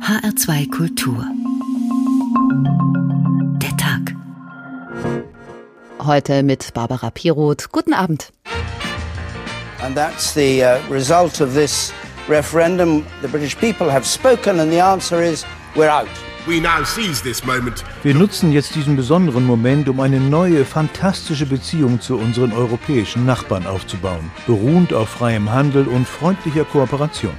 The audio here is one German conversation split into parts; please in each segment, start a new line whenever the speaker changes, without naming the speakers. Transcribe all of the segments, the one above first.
HR2 Kultur. Der Tag.
Heute mit Barbara Piroth. Guten Abend.
And that's the uh, result of this referendum. The British people have spoken, and the answer is we're out.
Wir nutzen jetzt diesen besonderen Moment, um eine neue, fantastische Beziehung zu unseren europäischen Nachbarn aufzubauen, beruhend auf freiem Handel und freundlicher Kooperation.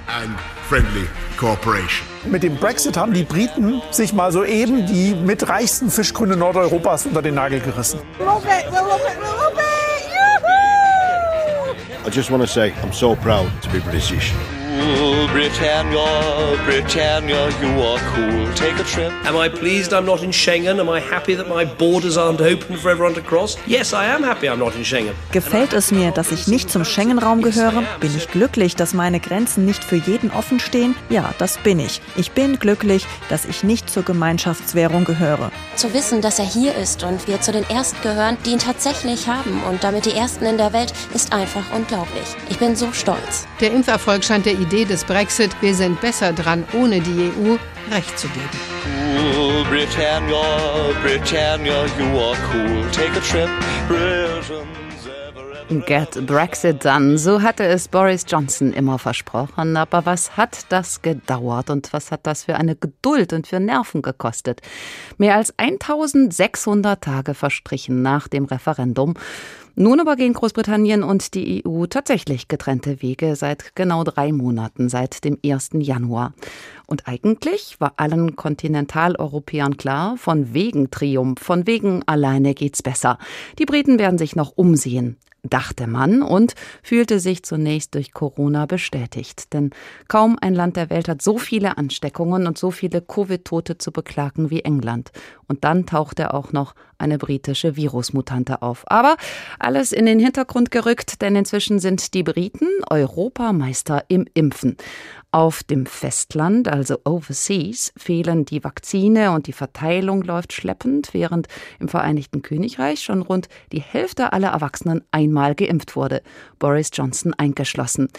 Mit dem Brexit haben die Briten sich mal soeben die mitreichsten Fischgründe Nordeuropas unter den Nagel gerissen.
I just want to say I'm so proud to be British.
Britannia, Britannia, you are cool. Take a trip.
Am I pleased I'm not in Schengen? Am I happy that my borders aren't open for everyone to cross? Yes, I am happy I'm not in Schengen.
Gefällt es mir, dass ich nicht zum Schengen-Raum gehöre? Bin ich glücklich, dass meine Grenzen nicht für jeden offen stehen? Ja, das bin ich. Ich bin glücklich, dass ich nicht zur Gemeinschaftswährung gehöre.
Zu wissen, dass er hier ist und wir zu den Ersten gehören, die ihn tatsächlich haben und damit die Ersten in der Welt, ist einfach unglaublich. Ich bin so stolz.
Der Impferfolg scheint der Idee des Brexit, wir sind besser dran, ohne die EU, recht zu geben.
Cool, Britannia, Britannia, you are cool. Take a trip. Britain's ever
Get Brexit done, so hatte es Boris Johnson immer versprochen. Aber was hat das gedauert und was hat das für eine Geduld und für Nerven gekostet? Mehr als 1600 Tage verstrichen nach dem Referendum. Nun aber gehen Großbritannien und die EU tatsächlich getrennte Wege seit genau drei Monaten, seit dem 1. Januar. Und eigentlich war allen Kontinentaleuropäern klar, von wegen Triumph, von wegen alleine geht's besser. Die Briten werden sich noch umsehen dachte man und fühlte sich zunächst durch Corona bestätigt. Denn kaum ein Land der Welt hat so viele Ansteckungen und so viele Covid-Tote zu beklagen wie England. Und dann tauchte auch noch eine britische Virusmutante auf. Aber alles in den Hintergrund gerückt, denn inzwischen sind die Briten Europameister im Impfen. Auf dem Festland, also overseas, fehlen die Vakzine und die Verteilung läuft schleppend, während im Vereinigten Königreich schon rund die Hälfte aller Erwachsenen einmal geimpft wurde, Boris Johnson eingeschlossen.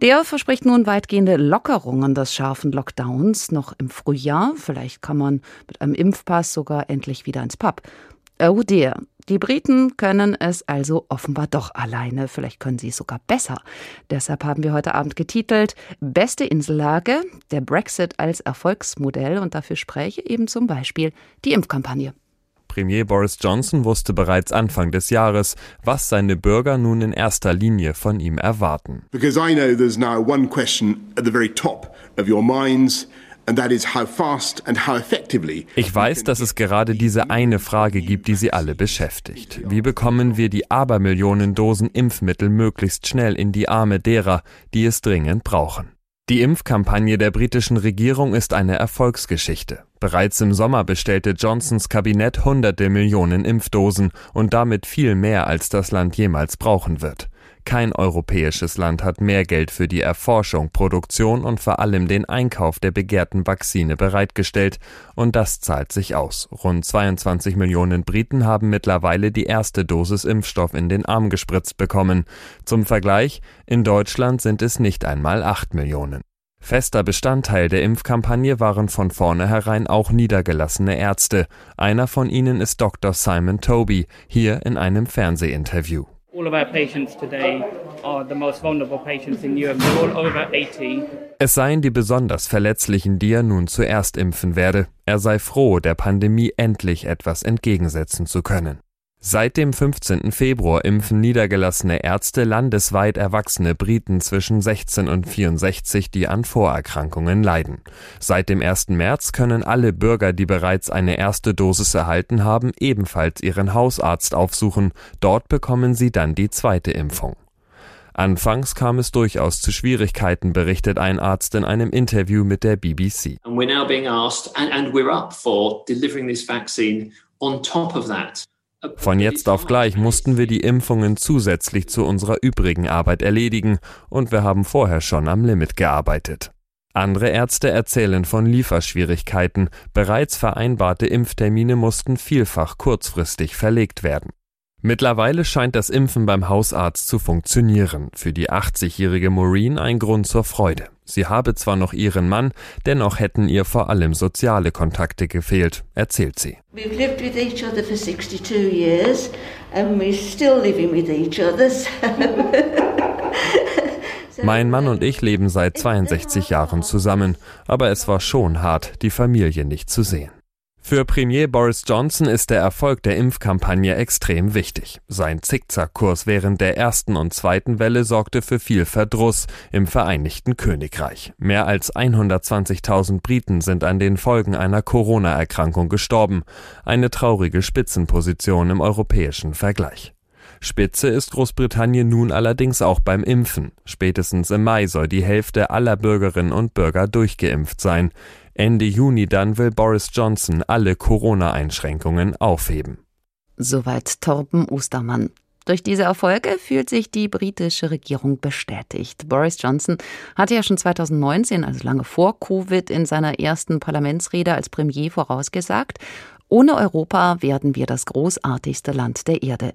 Der verspricht nun weitgehende Lockerungen des scharfen Lockdowns noch im Frühjahr. Vielleicht kann man mit einem Impfpass sogar endlich wieder ins Pub. Oh dear. Die Briten können es also offenbar doch alleine. Vielleicht können sie es sogar besser. Deshalb haben wir heute Abend getitelt Beste Insellage, der Brexit als Erfolgsmodell und dafür spreche eben zum Beispiel die Impfkampagne.
Premier Boris Johnson wusste bereits Anfang des Jahres, was seine Bürger nun in erster Linie von ihm erwarten.
Because I know there's now one question at the very top of your minds.
Ich weiß, dass es gerade diese eine Frage gibt, die Sie alle beschäftigt. Wie bekommen wir die Abermillionen Dosen Impfmittel möglichst schnell in die Arme derer, die es dringend brauchen? Die Impfkampagne der britischen Regierung ist eine Erfolgsgeschichte. Bereits im Sommer bestellte Johnsons Kabinett hunderte Millionen Impfdosen und damit viel mehr, als das Land jemals brauchen wird. Kein europäisches Land hat mehr Geld für die Erforschung, Produktion und vor allem den Einkauf der begehrten Vakzine bereitgestellt, und das zahlt sich aus. Rund 22 Millionen Briten haben mittlerweile die erste Dosis Impfstoff in den Arm gespritzt bekommen. Zum Vergleich, in Deutschland sind es nicht einmal 8 Millionen. Fester Bestandteil der Impfkampagne waren von vornherein auch niedergelassene Ärzte. Einer von ihnen ist Dr. Simon Toby, hier in einem Fernsehinterview. Es seien die besonders Verletzlichen, die er nun zuerst impfen werde. Er sei froh, der Pandemie endlich etwas entgegensetzen zu können. Seit dem 15. Februar impfen niedergelassene Ärzte landesweit erwachsene Briten zwischen 16 und 64, die an Vorerkrankungen leiden. Seit dem 1. März können alle Bürger, die bereits eine erste Dosis erhalten haben, ebenfalls ihren Hausarzt aufsuchen. Dort bekommen sie dann die zweite Impfung. Anfangs kam es durchaus zu Schwierigkeiten, berichtet ein Arzt in einem Interview mit der BBC.
And we're now being asked, and, and we're up for delivering this vaccine on top of that.
Von jetzt auf gleich mussten wir die Impfungen zusätzlich zu unserer übrigen Arbeit erledigen, und wir haben vorher schon am Limit gearbeitet. Andere Ärzte erzählen von Lieferschwierigkeiten, bereits vereinbarte Impftermine mussten vielfach kurzfristig verlegt werden. Mittlerweile scheint das Impfen beim Hausarzt zu funktionieren, für die 80-jährige Maureen ein Grund zur Freude. Sie habe zwar noch ihren Mann, dennoch hätten ihr vor allem soziale Kontakte gefehlt, erzählt sie.
We've lived with each other for 62 years and we're still living with each other.
Mein Mann und ich leben seit 62 Jahren zusammen, aber es war schon hart, die Familie nicht zu sehen. Für Premier Boris Johnson ist der Erfolg der Impfkampagne extrem wichtig. Sein Zickzackkurs während der ersten und zweiten Welle sorgte für viel Verdruss im Vereinigten Königreich. Mehr als 120.000 Briten sind an den Folgen einer Corona-Erkrankung gestorben. Eine traurige Spitzenposition im europäischen Vergleich. Spitze ist Großbritannien nun allerdings auch beim Impfen. Spätestens im Mai soll die Hälfte aller Bürgerinnen und Bürger durchgeimpft sein. Ende Juni dann will Boris Johnson alle Corona-Einschränkungen aufheben.
Soweit Torben Ostermann. Durch diese Erfolge fühlt sich die britische Regierung bestätigt. Boris Johnson hatte ja schon 2019, also lange vor Covid, in seiner ersten Parlamentsrede als Premier vorausgesagt, ohne Europa werden wir das großartigste Land der Erde.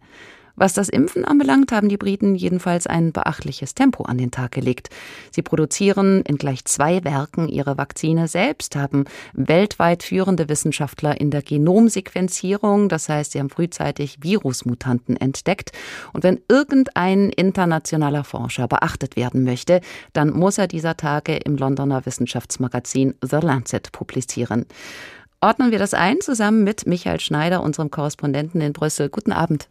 Was das Impfen anbelangt, haben die Briten jedenfalls ein beachtliches Tempo an den Tag gelegt. Sie produzieren in gleich zwei Werken ihre Vakzine selbst, haben weltweit führende Wissenschaftler in der Genomsequenzierung, das heißt, sie haben frühzeitig Virusmutanten entdeckt. Und wenn irgendein internationaler Forscher beachtet werden möchte, dann muss er dieser Tage im Londoner Wissenschaftsmagazin The Lancet publizieren. Ordnen wir das ein zusammen mit Michael Schneider, unserem Korrespondenten in Brüssel. Guten Abend.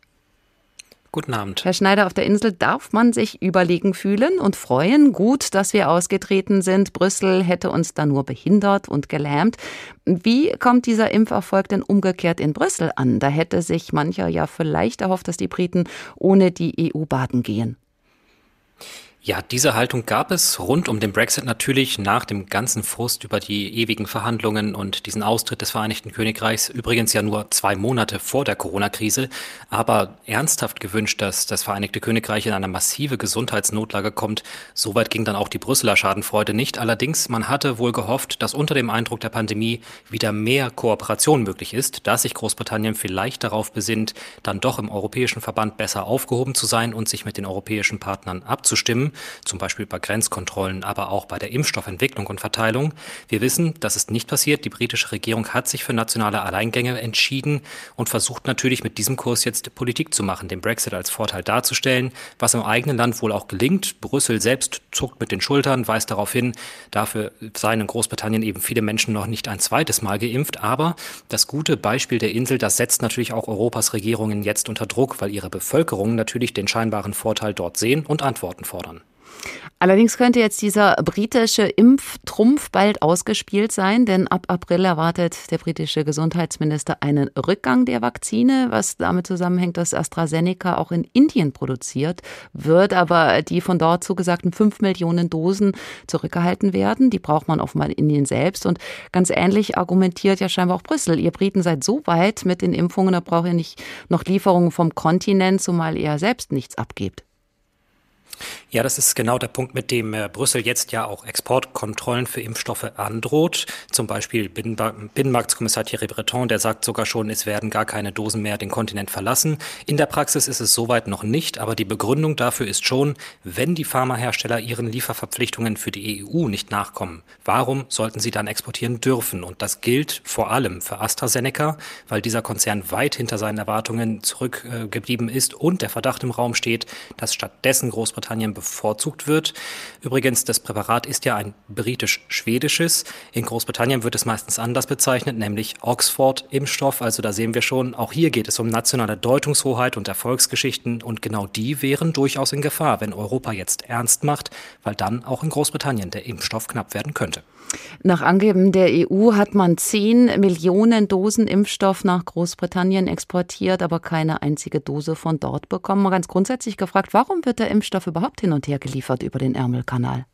Guten Abend.
Herr Schneider, auf der Insel darf man sich überlegen fühlen und freuen. Gut, dass wir ausgetreten sind. Brüssel hätte uns da nur behindert und gelähmt. Wie kommt dieser Impferfolg denn umgekehrt in Brüssel an? Da hätte sich mancher ja vielleicht erhofft, dass die Briten ohne die EU baden gehen.
Ja, diese Haltung gab es rund um den Brexit natürlich nach dem ganzen Frust über die ewigen Verhandlungen und diesen Austritt des Vereinigten Königreichs, übrigens ja nur zwei Monate vor der Corona-Krise, aber ernsthaft gewünscht, dass das Vereinigte Königreich in eine massive Gesundheitsnotlage kommt. Soweit ging dann auch die Brüsseler Schadenfreude nicht. Allerdings, man hatte wohl gehofft, dass unter dem Eindruck der Pandemie wieder mehr Kooperation möglich ist, dass sich Großbritannien vielleicht darauf besinnt, dann doch im Europäischen Verband besser aufgehoben zu sein und sich mit den europäischen Partnern abzustimmen zum Beispiel bei Grenzkontrollen, aber auch bei der Impfstoffentwicklung und Verteilung. Wir wissen, das ist nicht passiert. Die britische Regierung hat sich für nationale Alleingänge entschieden und versucht natürlich mit diesem Kurs jetzt Politik zu machen, den Brexit als Vorteil darzustellen, was im eigenen Land wohl auch gelingt. Brüssel selbst zuckt mit den Schultern, weist darauf hin, dafür seien in Großbritannien eben viele Menschen noch nicht ein zweites Mal geimpft. Aber das gute Beispiel der Insel, das setzt natürlich auch Europas Regierungen jetzt unter Druck, weil ihre Bevölkerung natürlich den scheinbaren Vorteil dort sehen und Antworten fordern.
Allerdings könnte jetzt dieser britische Impftrumpf bald ausgespielt sein, denn ab April erwartet der britische Gesundheitsminister einen Rückgang der Vakzine, was damit zusammenhängt, dass AstraZeneca auch in Indien produziert wird, aber die von dort zugesagten fünf Millionen Dosen zurückgehalten werden. Die braucht man offenbar in Indien selbst. Und ganz ähnlich argumentiert ja scheinbar auch Brüssel. Ihr Briten seid so weit mit den Impfungen, da braucht ihr nicht noch Lieferungen vom Kontinent, zumal ihr selbst nichts abgebt.
Ja, das ist genau der Punkt, mit dem äh, Brüssel jetzt ja auch Exportkontrollen für Impfstoffe androht. Zum Beispiel Binnenmarktskommissar Thierry Breton, der sagt sogar schon, es werden gar keine Dosen mehr den Kontinent verlassen. In der Praxis ist es soweit noch nicht, aber die Begründung dafür ist schon, wenn die Pharmahersteller ihren Lieferverpflichtungen für die EU nicht nachkommen, warum sollten sie dann exportieren dürfen? Und das gilt vor allem für AstraZeneca, weil dieser Konzern weit hinter seinen Erwartungen zurückgeblieben ist und der Verdacht im Raum steht, dass stattdessen Großbritannien bevorzugt wird. Übrigens, das Präparat ist ja ein britisch-schwedisches. In Großbritannien wird es meistens anders bezeichnet, nämlich Oxford-Impfstoff. Also da sehen wir schon, auch hier geht es um nationale Deutungshoheit und Erfolgsgeschichten und genau die wären durchaus in Gefahr, wenn Europa jetzt ernst macht, weil dann auch in Großbritannien der Impfstoff knapp werden könnte.
Nach Angeben der EU hat man 10 Millionen Dosen Impfstoff nach Großbritannien exportiert, aber keine einzige Dose von dort bekommen. Ganz grundsätzlich gefragt, warum wird der Impfstoff überhaupt hin und her geliefert über den Ärmelkanal?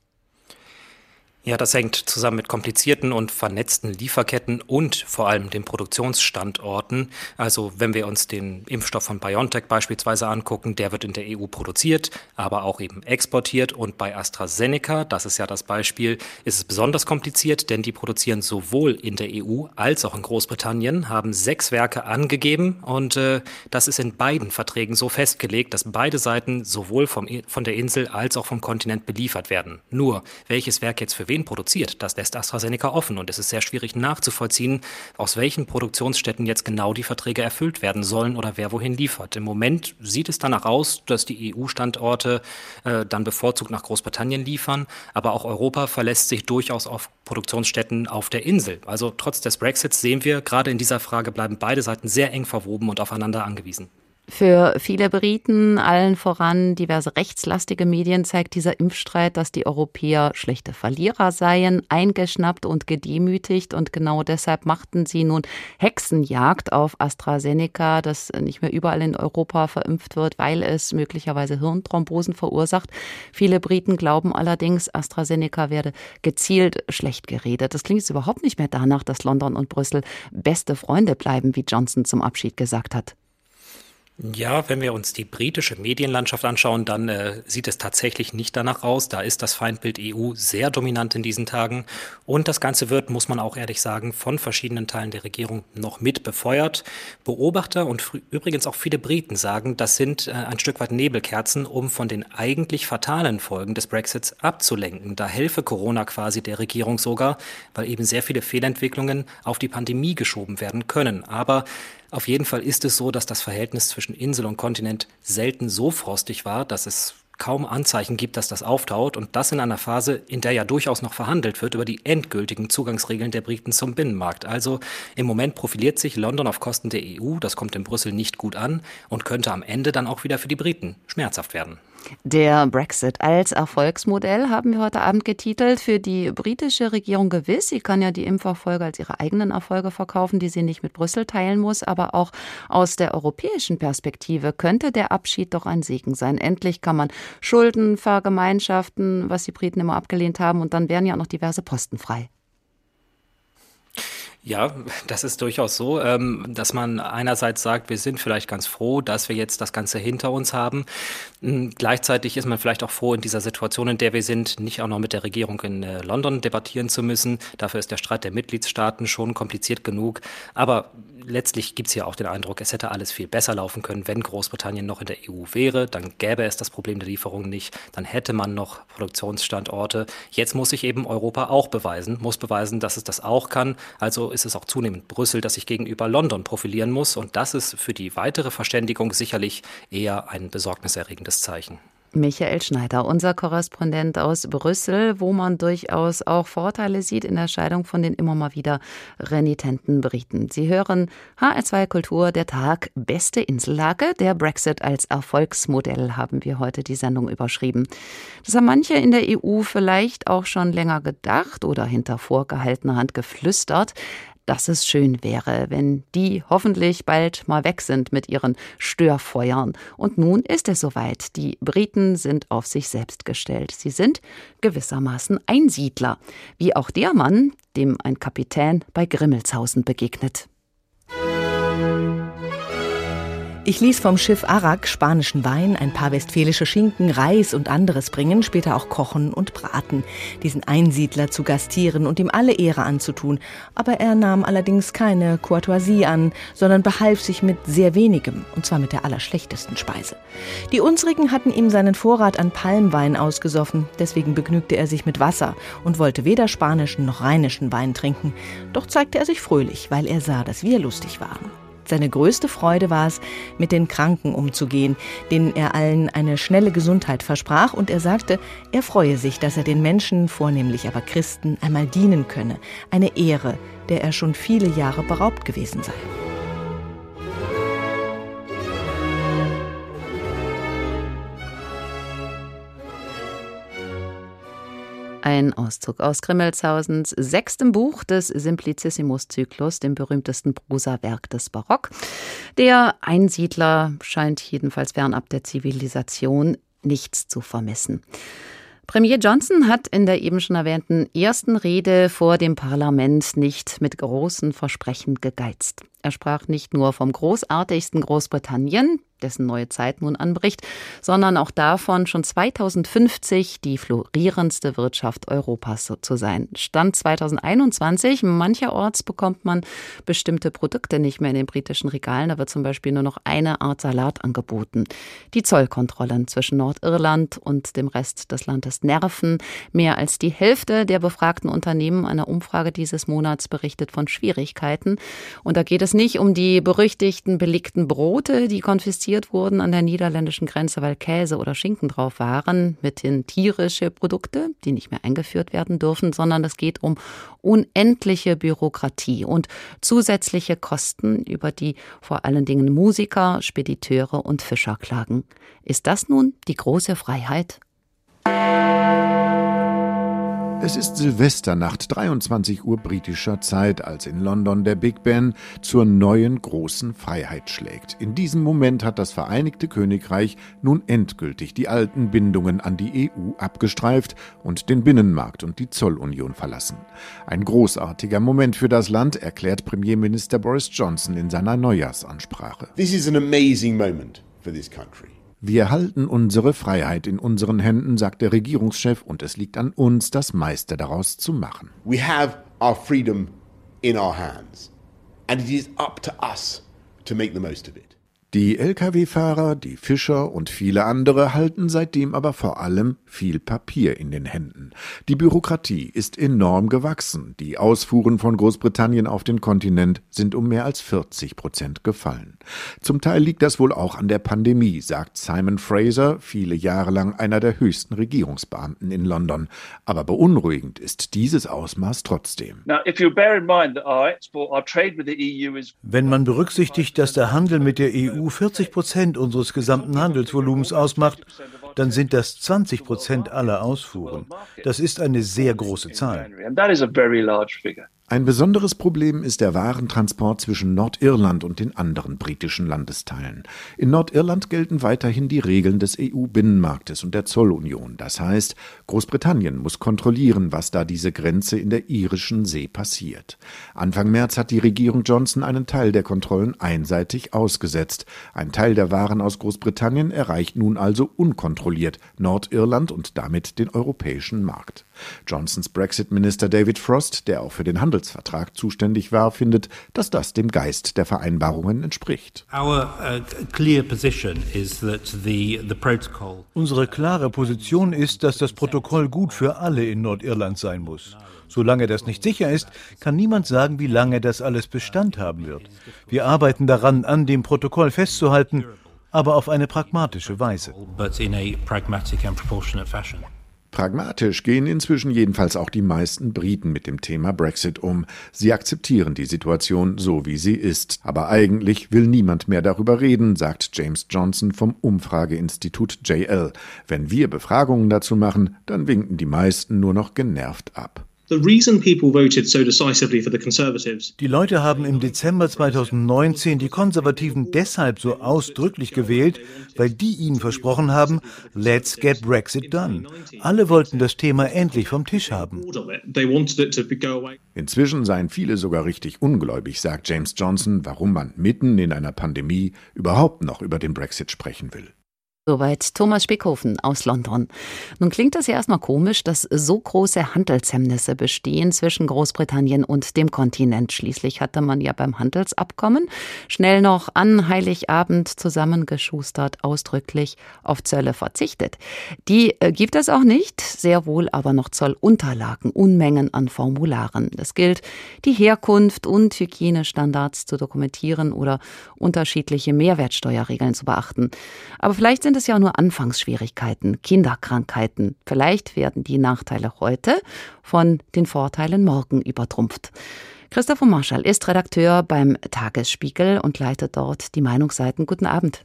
Ja, das hängt zusammen mit komplizierten und vernetzten Lieferketten und vor allem den Produktionsstandorten. Also wenn wir uns den Impfstoff von BioNTech beispielsweise angucken, der wird in der EU produziert, aber auch eben exportiert. Und bei AstraZeneca, das ist ja das Beispiel, ist es besonders kompliziert, denn die produzieren sowohl in der EU als auch in Großbritannien, haben sechs Werke angegeben und äh, das ist in beiden Verträgen so festgelegt, dass beide Seiten sowohl vom, von der Insel als auch vom Kontinent beliefert werden. Nur, welches Werk jetzt für wen produziert. Das lässt AstraZeneca offen und es ist sehr schwierig nachzuvollziehen, aus welchen Produktionsstätten jetzt genau die Verträge erfüllt werden sollen oder wer wohin liefert. Im Moment sieht es danach aus, dass die EU-Standorte äh, dann bevorzugt nach Großbritannien liefern, aber auch Europa verlässt sich durchaus auf Produktionsstätten auf der Insel. Also trotz des Brexits sehen wir, gerade in dieser Frage bleiben beide Seiten sehr eng verwoben und aufeinander angewiesen.
Für viele Briten, allen voran diverse rechtslastige Medien, zeigt dieser Impfstreit, dass die Europäer schlechte Verlierer seien, eingeschnappt und gedemütigt. Und genau deshalb machten sie nun Hexenjagd auf AstraZeneca, das nicht mehr überall in Europa verimpft wird, weil es möglicherweise Hirnthrombosen verursacht. Viele Briten glauben allerdings, AstraZeneca werde gezielt schlecht geredet. Das klingt jetzt überhaupt nicht mehr danach, dass London und Brüssel beste Freunde bleiben, wie Johnson zum Abschied gesagt hat.
Ja, wenn wir uns die britische Medienlandschaft anschauen, dann äh, sieht es tatsächlich nicht danach aus. Da ist das Feindbild EU sehr dominant in diesen Tagen. Und das Ganze wird, muss man auch ehrlich sagen, von verschiedenen Teilen der Regierung noch mit befeuert. Beobachter und übrigens auch viele Briten sagen, das sind äh, ein Stück weit Nebelkerzen, um von den eigentlich fatalen Folgen des Brexits abzulenken. Da helfe Corona quasi der Regierung sogar, weil eben sehr viele Fehlentwicklungen auf die Pandemie geschoben werden können. Aber auf jeden Fall ist es so, dass das Verhältnis zwischen Insel und Kontinent selten so frostig war, dass es kaum Anzeichen gibt, dass das auftaut und das in einer Phase, in der ja durchaus noch verhandelt wird über die endgültigen Zugangsregeln der Briten zum Binnenmarkt. Also im Moment profiliert sich London auf Kosten der EU, das kommt in Brüssel nicht gut an und könnte am Ende dann auch wieder für die Briten schmerzhaft werden.
Der Brexit als Erfolgsmodell haben wir heute Abend getitelt. Für die britische Regierung gewiss. Sie kann ja die Impferfolge als ihre eigenen Erfolge verkaufen, die sie nicht mit Brüssel teilen muss. Aber auch aus der europäischen Perspektive könnte der Abschied doch ein Segen sein. Endlich kann man Schulden vergemeinschaften, was die Briten immer abgelehnt haben. Und dann wären ja auch noch diverse Posten frei.
Ja, das ist durchaus so, ähm, dass man einerseits sagt, wir sind vielleicht ganz froh, dass wir jetzt das Ganze hinter uns haben. Hm, gleichzeitig ist man vielleicht auch froh, in dieser Situation, in der wir sind, nicht auch noch mit der Regierung in äh, London debattieren zu müssen. Dafür ist der Streit der Mitgliedstaaten schon kompliziert genug. Aber letztlich gibt es ja auch den Eindruck, es hätte alles viel besser laufen können, wenn Großbritannien noch in der EU wäre. Dann gäbe es das Problem der Lieferung nicht. Dann hätte man noch Produktionsstandorte. Jetzt muss sich eben Europa auch beweisen, muss beweisen, dass es das auch kann. Also ist es auch zunehmend Brüssel, das sich gegenüber London profilieren muss. Und das ist für die weitere Verständigung sicherlich eher ein besorgniserregendes Zeichen.
Michael Schneider, unser Korrespondent aus Brüssel, wo man durchaus auch Vorteile sieht in der Scheidung von den immer mal wieder renitenten Briten. Sie hören HR2 Kultur, der Tag, beste Insellage. Der Brexit als Erfolgsmodell haben wir heute die Sendung überschrieben. Das haben manche in der EU vielleicht auch schon länger gedacht oder hinter vorgehaltener Hand geflüstert dass es schön wäre, wenn die hoffentlich bald mal weg sind mit ihren Störfeuern. Und nun ist es soweit. Die Briten sind auf sich selbst gestellt. Sie sind gewissermaßen Einsiedler, wie auch der Mann, dem ein Kapitän bei Grimmelshausen begegnet.
Ich ließ vom Schiff Arak spanischen Wein, ein paar westfälische Schinken, Reis und anderes bringen, später auch kochen und braten, diesen Einsiedler zu gastieren und ihm alle Ehre anzutun. Aber er nahm allerdings keine Courtoisie an, sondern behalf sich mit sehr wenigem, und zwar mit der allerschlechtesten Speise. Die unsrigen hatten ihm seinen Vorrat an Palmwein ausgesoffen, deswegen begnügte er sich mit Wasser und wollte weder spanischen noch rheinischen Wein trinken. Doch zeigte er sich fröhlich, weil er sah, dass wir lustig waren. Seine größte Freude war es, mit den Kranken umzugehen, denen er allen eine schnelle Gesundheit versprach, und er sagte, er freue sich, dass er den Menschen, vornehmlich aber Christen, einmal dienen könne, eine Ehre, der er schon viele Jahre beraubt gewesen sei.
Ein Auszug aus Grimmelshausens sechstem Buch des Simplicissimus-Zyklus, dem berühmtesten Prosawerk des Barock. Der Einsiedler scheint jedenfalls fernab der Zivilisation nichts zu vermissen. Premier Johnson hat in der eben schon erwähnten ersten Rede vor dem Parlament nicht mit großen Versprechen gegeizt. Er sprach nicht nur vom großartigsten Großbritannien, dessen neue Zeit nun anbricht, sondern auch davon, schon 2050 die florierendste Wirtschaft Europas zu sein. Stand 2021, mancherorts bekommt man bestimmte Produkte nicht mehr in den britischen Regalen. Da wird zum Beispiel nur noch eine Art Salat angeboten. Die Zollkontrollen zwischen Nordirland und dem Rest des Landes nerven. Mehr als die Hälfte der befragten Unternehmen einer Umfrage dieses Monats berichtet von Schwierigkeiten. Und da geht es nicht um die berüchtigten belegten Brote, die konfisziert wurden an der niederländischen Grenze, weil Käse oder Schinken drauf waren, mithin tierische Produkte, die nicht mehr eingeführt werden dürfen, sondern es geht um unendliche Bürokratie und zusätzliche Kosten, über die vor allen Dingen Musiker, Spediteure und Fischer klagen. Ist das nun die große Freiheit?
Es ist Silvesternacht, 23 Uhr britischer Zeit, als in London der Big Ben zur neuen großen Freiheit schlägt. In diesem Moment hat das Vereinigte Königreich nun endgültig die alten Bindungen an die EU abgestreift und den Binnenmarkt und die Zollunion verlassen. Ein großartiger Moment für das Land, erklärt Premierminister Boris Johnson in seiner Neujahrsansprache.
This is an amazing moment for this country.
Wir halten unsere Freiheit in unseren Händen, sagt der Regierungschef, und es liegt an uns, das meiste daraus zu machen.
We have our freedom in our hands, and it is up to us to make the most of it.
Die Lkw-Fahrer, die Fischer und viele andere halten seitdem aber vor allem viel Papier in den Händen. Die Bürokratie ist enorm gewachsen. Die Ausfuhren von Großbritannien auf den Kontinent sind um mehr als 40 Prozent gefallen. Zum Teil liegt das wohl auch an der Pandemie, sagt Simon Fraser, viele Jahre lang einer der höchsten Regierungsbeamten in London. Aber beunruhigend ist dieses Ausmaß trotzdem.
Wenn man berücksichtigt, dass der Handel mit der EU 40 Prozent unseres gesamten Handelsvolumens ausmacht, dann sind das 20 Prozent aller Ausfuhren. Das ist eine sehr große Zahl.
Ein besonderes Problem ist der Warentransport zwischen Nordirland und den anderen britischen Landesteilen. In Nordirland gelten weiterhin die Regeln des EU-Binnenmarktes und der Zollunion. Das heißt, Großbritannien muss kontrollieren, was da diese Grenze in der irischen See passiert. Anfang März hat die Regierung Johnson einen Teil der Kontrollen einseitig ausgesetzt. Ein Teil der Waren aus Großbritannien erreicht nun also unkontrolliert Nordirland und damit den europäischen Markt. Johnsons Brexit-Minister David Frost, der auch für den Handelsvertrag zuständig war, findet, dass das dem Geist der Vereinbarungen entspricht.
Uh, Unsere klare Position ist, dass das Protokoll gut für alle in Nordirland sein muss. Solange das nicht sicher ist, kann niemand sagen, wie lange das alles Bestand haben wird. Wir arbeiten daran, an dem Protokoll festzuhalten, aber auf eine pragmatische Weise.
Pragmatisch gehen inzwischen jedenfalls auch die meisten Briten mit dem Thema Brexit um. Sie akzeptieren die Situation so, wie sie ist. Aber eigentlich will niemand mehr darüber reden, sagt James Johnson vom Umfrageinstitut JL. Wenn wir Befragungen dazu machen, dann winken die meisten nur noch genervt ab.
Die Leute haben im Dezember 2019 die Konservativen deshalb so ausdrücklich gewählt, weil die ihnen versprochen haben, let's get Brexit done. Alle wollten das Thema endlich vom Tisch haben.
Inzwischen seien viele sogar richtig ungläubig, sagt James Johnson, warum man mitten in einer Pandemie überhaupt noch über den Brexit sprechen will.
Soweit Thomas Spickhofen aus London. Nun klingt es ja erstmal komisch, dass so große Handelshemmnisse bestehen zwischen Großbritannien und dem Kontinent. Schließlich hatte man ja beim Handelsabkommen schnell noch an Heiligabend zusammengeschustert, ausdrücklich auf Zölle verzichtet. Die äh, gibt es auch nicht, sehr wohl aber noch Zollunterlagen, Unmengen an Formularen. Es gilt, die Herkunft und Hygienestandards zu dokumentieren oder unterschiedliche Mehrwertsteuerregeln zu beachten. Aber vielleicht sind sind es ja nur Anfangsschwierigkeiten, Kinderkrankheiten. Vielleicht werden die Nachteile heute von den Vorteilen morgen übertrumpft. Christopher Marschall ist Redakteur beim Tagesspiegel und leitet dort die Meinungsseiten. Guten Abend.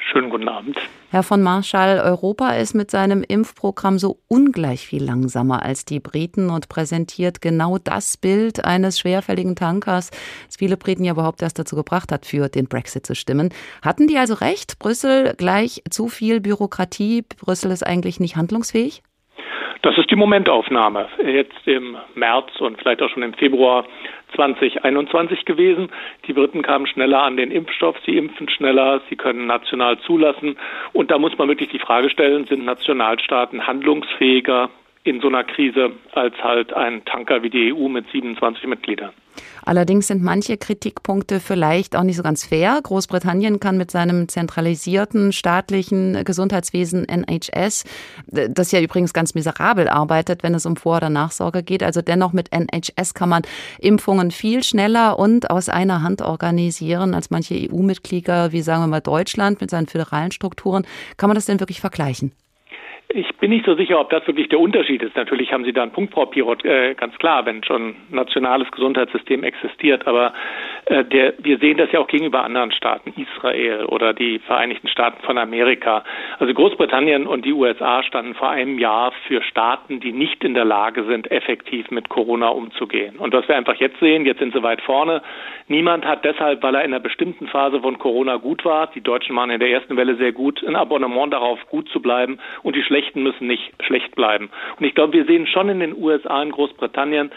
Schönen guten Abend.
Herr von Marschall, Europa ist mit seinem Impfprogramm so ungleich viel langsamer als die Briten und präsentiert genau das Bild eines schwerfälligen Tankers, das viele Briten ja überhaupt erst dazu gebracht hat, für den Brexit zu stimmen. Hatten die also recht? Brüssel gleich zu viel Bürokratie? Brüssel ist eigentlich nicht handlungsfähig?
Das ist die Momentaufnahme. Jetzt im März und vielleicht auch schon im Februar 2021 gewesen. Die Briten kamen schneller an den Impfstoff, sie impfen schneller, sie können national zulassen. Und da muss man wirklich die Frage stellen, sind Nationalstaaten handlungsfähiger in so einer Krise als halt ein Tanker wie die EU mit 27 Mitgliedern?
Allerdings sind manche Kritikpunkte vielleicht auch nicht so ganz fair. Großbritannien kann mit seinem zentralisierten staatlichen Gesundheitswesen NHS, das ja übrigens ganz miserabel arbeitet, wenn es um Vor- oder Nachsorge geht, also dennoch mit NHS kann man Impfungen viel schneller und aus einer Hand organisieren als manche EU-Mitglieder, wie sagen wir mal Deutschland mit seinen föderalen Strukturen. Kann man das denn wirklich vergleichen?
Ich bin nicht so sicher, ob das wirklich der Unterschied ist. Natürlich haben Sie da einen Punkt, Frau Pirot, äh, ganz klar, wenn schon ein nationales Gesundheitssystem existiert. Aber äh, der, wir sehen das ja auch gegenüber anderen Staaten, Israel oder die Vereinigten Staaten von Amerika. Also Großbritannien und die USA standen vor einem Jahr für Staaten, die nicht in der Lage sind, effektiv mit Corona umzugehen. Und was wir einfach jetzt sehen, jetzt sind sie weit vorne. Niemand hat deshalb, weil er in einer bestimmten Phase von Corona gut war, die Deutschen waren in der ersten Welle sehr gut, ein Abonnement darauf, gut zu bleiben und die Schlechten müssen nicht schlecht bleiben. Und ich glaube, wir sehen schon in den USA, in Großbritannien,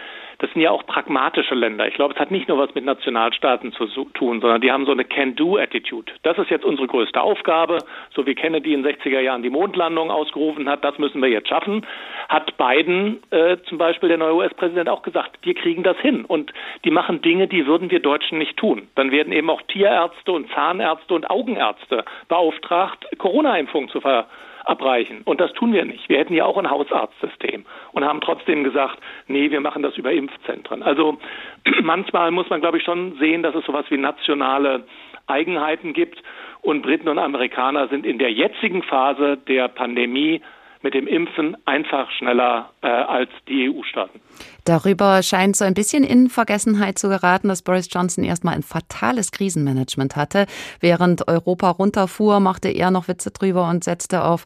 das sind ja auch pragmatische Länder. Ich glaube, es hat nicht nur was mit Nationalstaaten zu tun, sondern die haben so eine Can-Do-Attitude. Das ist jetzt unsere größte Aufgabe. So wie Kennedy in den 60er Jahren die Mondlandung ausgerufen hat, das müssen wir jetzt schaffen. Hat Biden äh, zum Beispiel, der neue US-Präsident, auch gesagt, wir kriegen das hin. Und die machen Dinge, die würden wir Deutschen nicht tun. Dann werden eben auch Tierärzte und Zahnärzte und Augenärzte beauftragt, Corona-Impfungen zu ver abreichen. Und das tun wir nicht. Wir hätten ja auch ein Hausarztsystem und haben trotzdem gesagt, nee, wir machen das über Impfzentren. Also manchmal muss man, glaube ich, schon sehen, dass es sowas wie nationale Eigenheiten gibt. Und Briten und Amerikaner sind in der jetzigen Phase der Pandemie mit dem Impfen einfach schneller äh, als die EU-Staaten.
Darüber scheint so ein bisschen in Vergessenheit zu geraten, dass Boris Johnson erstmal ein fatales Krisenmanagement hatte. Während Europa runterfuhr, machte er noch Witze drüber und setzte auf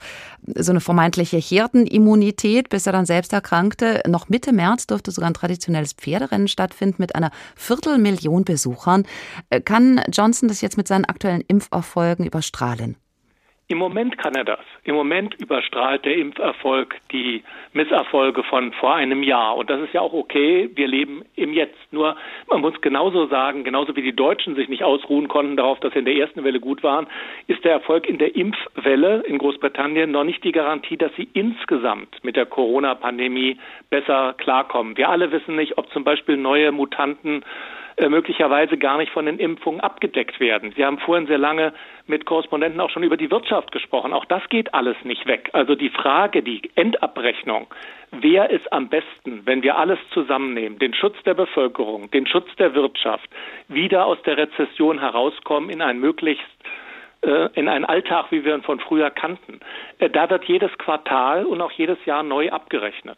so eine vermeintliche Herdenimmunität, bis er dann selbst erkrankte. Noch Mitte März durfte sogar ein traditionelles Pferderennen stattfinden mit einer Viertelmillion Besuchern. Äh, kann Johnson das jetzt mit seinen aktuellen Impferfolgen überstrahlen?
Im Moment kann er das. Im Moment überstrahlt der Impferfolg die Misserfolge von vor einem Jahr. Und das ist ja auch okay. Wir leben im Jetzt. Nur man muss genauso sagen, genauso wie die Deutschen sich nicht ausruhen konnten darauf, dass sie in der ersten Welle gut waren, ist der Erfolg in der Impfwelle in Großbritannien noch nicht die Garantie, dass sie insgesamt mit der Corona-Pandemie besser klarkommen. Wir alle wissen nicht, ob zum Beispiel neue Mutanten äh, möglicherweise gar nicht von den Impfungen abgedeckt werden. Sie haben vorhin sehr lange mit Korrespondenten auch schon über die Wirtschaft gesprochen. Auch das geht alles nicht weg. Also die Frage, die Endabrechnung, wer ist am besten, wenn wir alles zusammennehmen, den Schutz der Bevölkerung, den Schutz der Wirtschaft, wieder aus der Rezession herauskommen in ein möglichst äh, in einen Alltag, wie wir ihn von früher kannten. Äh, da wird jedes Quartal und auch jedes Jahr neu abgerechnet.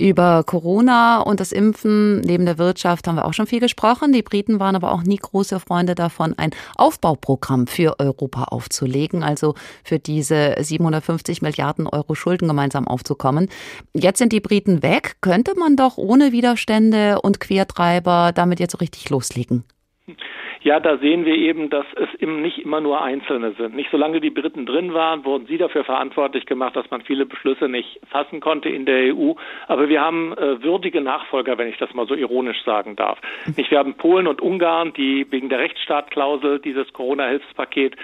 Über Corona und das Impfen neben der Wirtschaft haben wir auch schon viel gesprochen. Die Briten waren aber auch nie große Freunde davon, ein Aufbauprogramm für Europa aufzulegen, also für diese 750 Milliarden Euro Schulden gemeinsam aufzukommen. Jetzt sind die Briten weg. Könnte man doch ohne Widerstände und Quertreiber damit jetzt so richtig loslegen?
Ja, da sehen wir eben, dass es eben nicht immer nur Einzelne sind. Nicht solange die Briten drin waren, wurden sie dafür verantwortlich gemacht, dass man viele Beschlüsse nicht fassen konnte in der EU. Aber wir haben äh, würdige Nachfolger, wenn ich das mal so ironisch sagen darf. Nicht, wir haben Polen und Ungarn, die wegen der Rechtsstaatklausel dieses Corona-Hilfspaket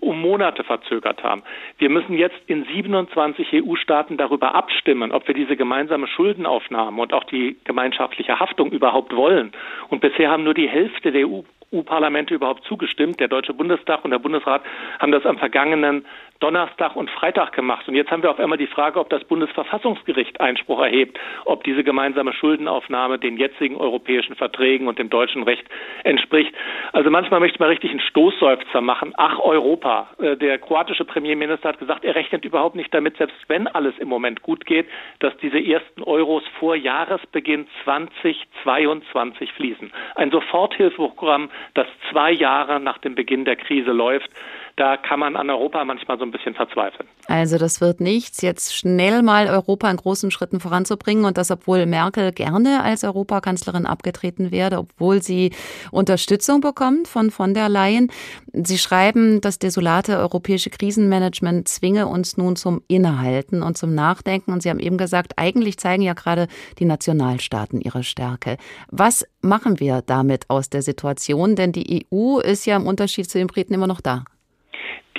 um Monate verzögert haben. Wir müssen jetzt in 27 EU-Staaten darüber abstimmen, ob wir diese gemeinsame Schuldenaufnahme und auch die gemeinschaftliche Haftung überhaupt wollen. Und bisher haben nur die Hälfte der EU EU-Parlamente überhaupt zugestimmt. Der Deutsche Bundestag und der Bundesrat haben das am vergangenen Donnerstag und Freitag gemacht. Und jetzt haben wir auf einmal die Frage, ob das Bundesverfassungsgericht Einspruch erhebt, ob diese gemeinsame Schuldenaufnahme den jetzigen europäischen Verträgen und dem deutschen Recht entspricht. Also manchmal möchte man richtig einen Stoßseufzer machen. Ach, Europa. Äh, der kroatische Premierminister hat gesagt, er rechnet überhaupt nicht damit, selbst wenn alles im Moment gut geht, dass diese ersten Euros vor Jahresbeginn 2022 fließen. Ein Soforthilfeprogramm, das zwei Jahre nach dem Beginn der Krise läuft da kann man an Europa manchmal so ein bisschen verzweifeln.
Also das wird nichts, jetzt schnell mal Europa in großen Schritten voranzubringen und das, obwohl Merkel gerne als Europakanzlerin abgetreten werde, obwohl sie Unterstützung bekommt von von der Leyen. Sie schreiben, das desolate europäische Krisenmanagement zwinge uns nun zum Innehalten und zum Nachdenken. Und Sie haben eben gesagt, eigentlich zeigen ja gerade die Nationalstaaten ihre Stärke. Was machen wir damit aus der Situation? Denn die EU ist ja im Unterschied zu den Briten immer noch da.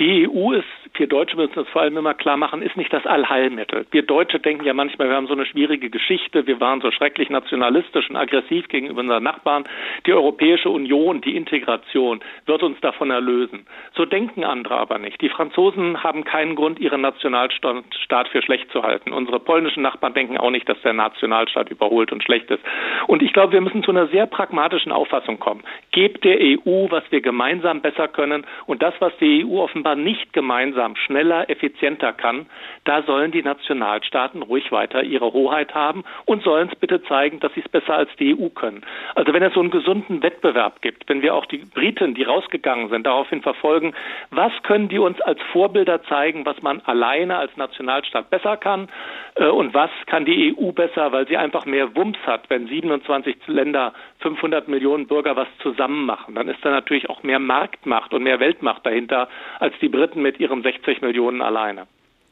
Die EU ist wir Deutsche müssen uns vor allem immer klar machen, ist nicht das Allheilmittel. Wir Deutsche denken ja manchmal, wir haben so eine schwierige Geschichte, wir waren so schrecklich nationalistisch und aggressiv gegenüber unseren Nachbarn. Die Europäische Union, die Integration wird uns davon erlösen. So denken andere aber nicht. Die Franzosen haben keinen Grund, ihren Nationalstaat für schlecht zu halten. Unsere polnischen Nachbarn denken auch nicht, dass der Nationalstaat überholt und schlecht ist. Und ich glaube, wir müssen zu einer sehr pragmatischen Auffassung kommen. Gebt der EU, was wir gemeinsam besser können und das, was die EU offenbar nicht gemeinsam langsam, schneller, effizienter kann, da sollen die Nationalstaaten ruhig weiter ihre Hoheit haben und sollen es bitte zeigen, dass sie es besser als die EU können. Also wenn es so einen gesunden Wettbewerb gibt, wenn wir auch die Briten, die rausgegangen sind, daraufhin verfolgen, was können die uns als Vorbilder zeigen, was man alleine als Nationalstaat besser kann äh, und was kann die EU besser, weil sie einfach mehr Wumms hat, wenn 27 Länder 500 Millionen Bürger was zusammen machen, dann ist da natürlich auch mehr Marktmacht und mehr Weltmacht dahinter als die Briten mit ihren 60 Millionen alleine.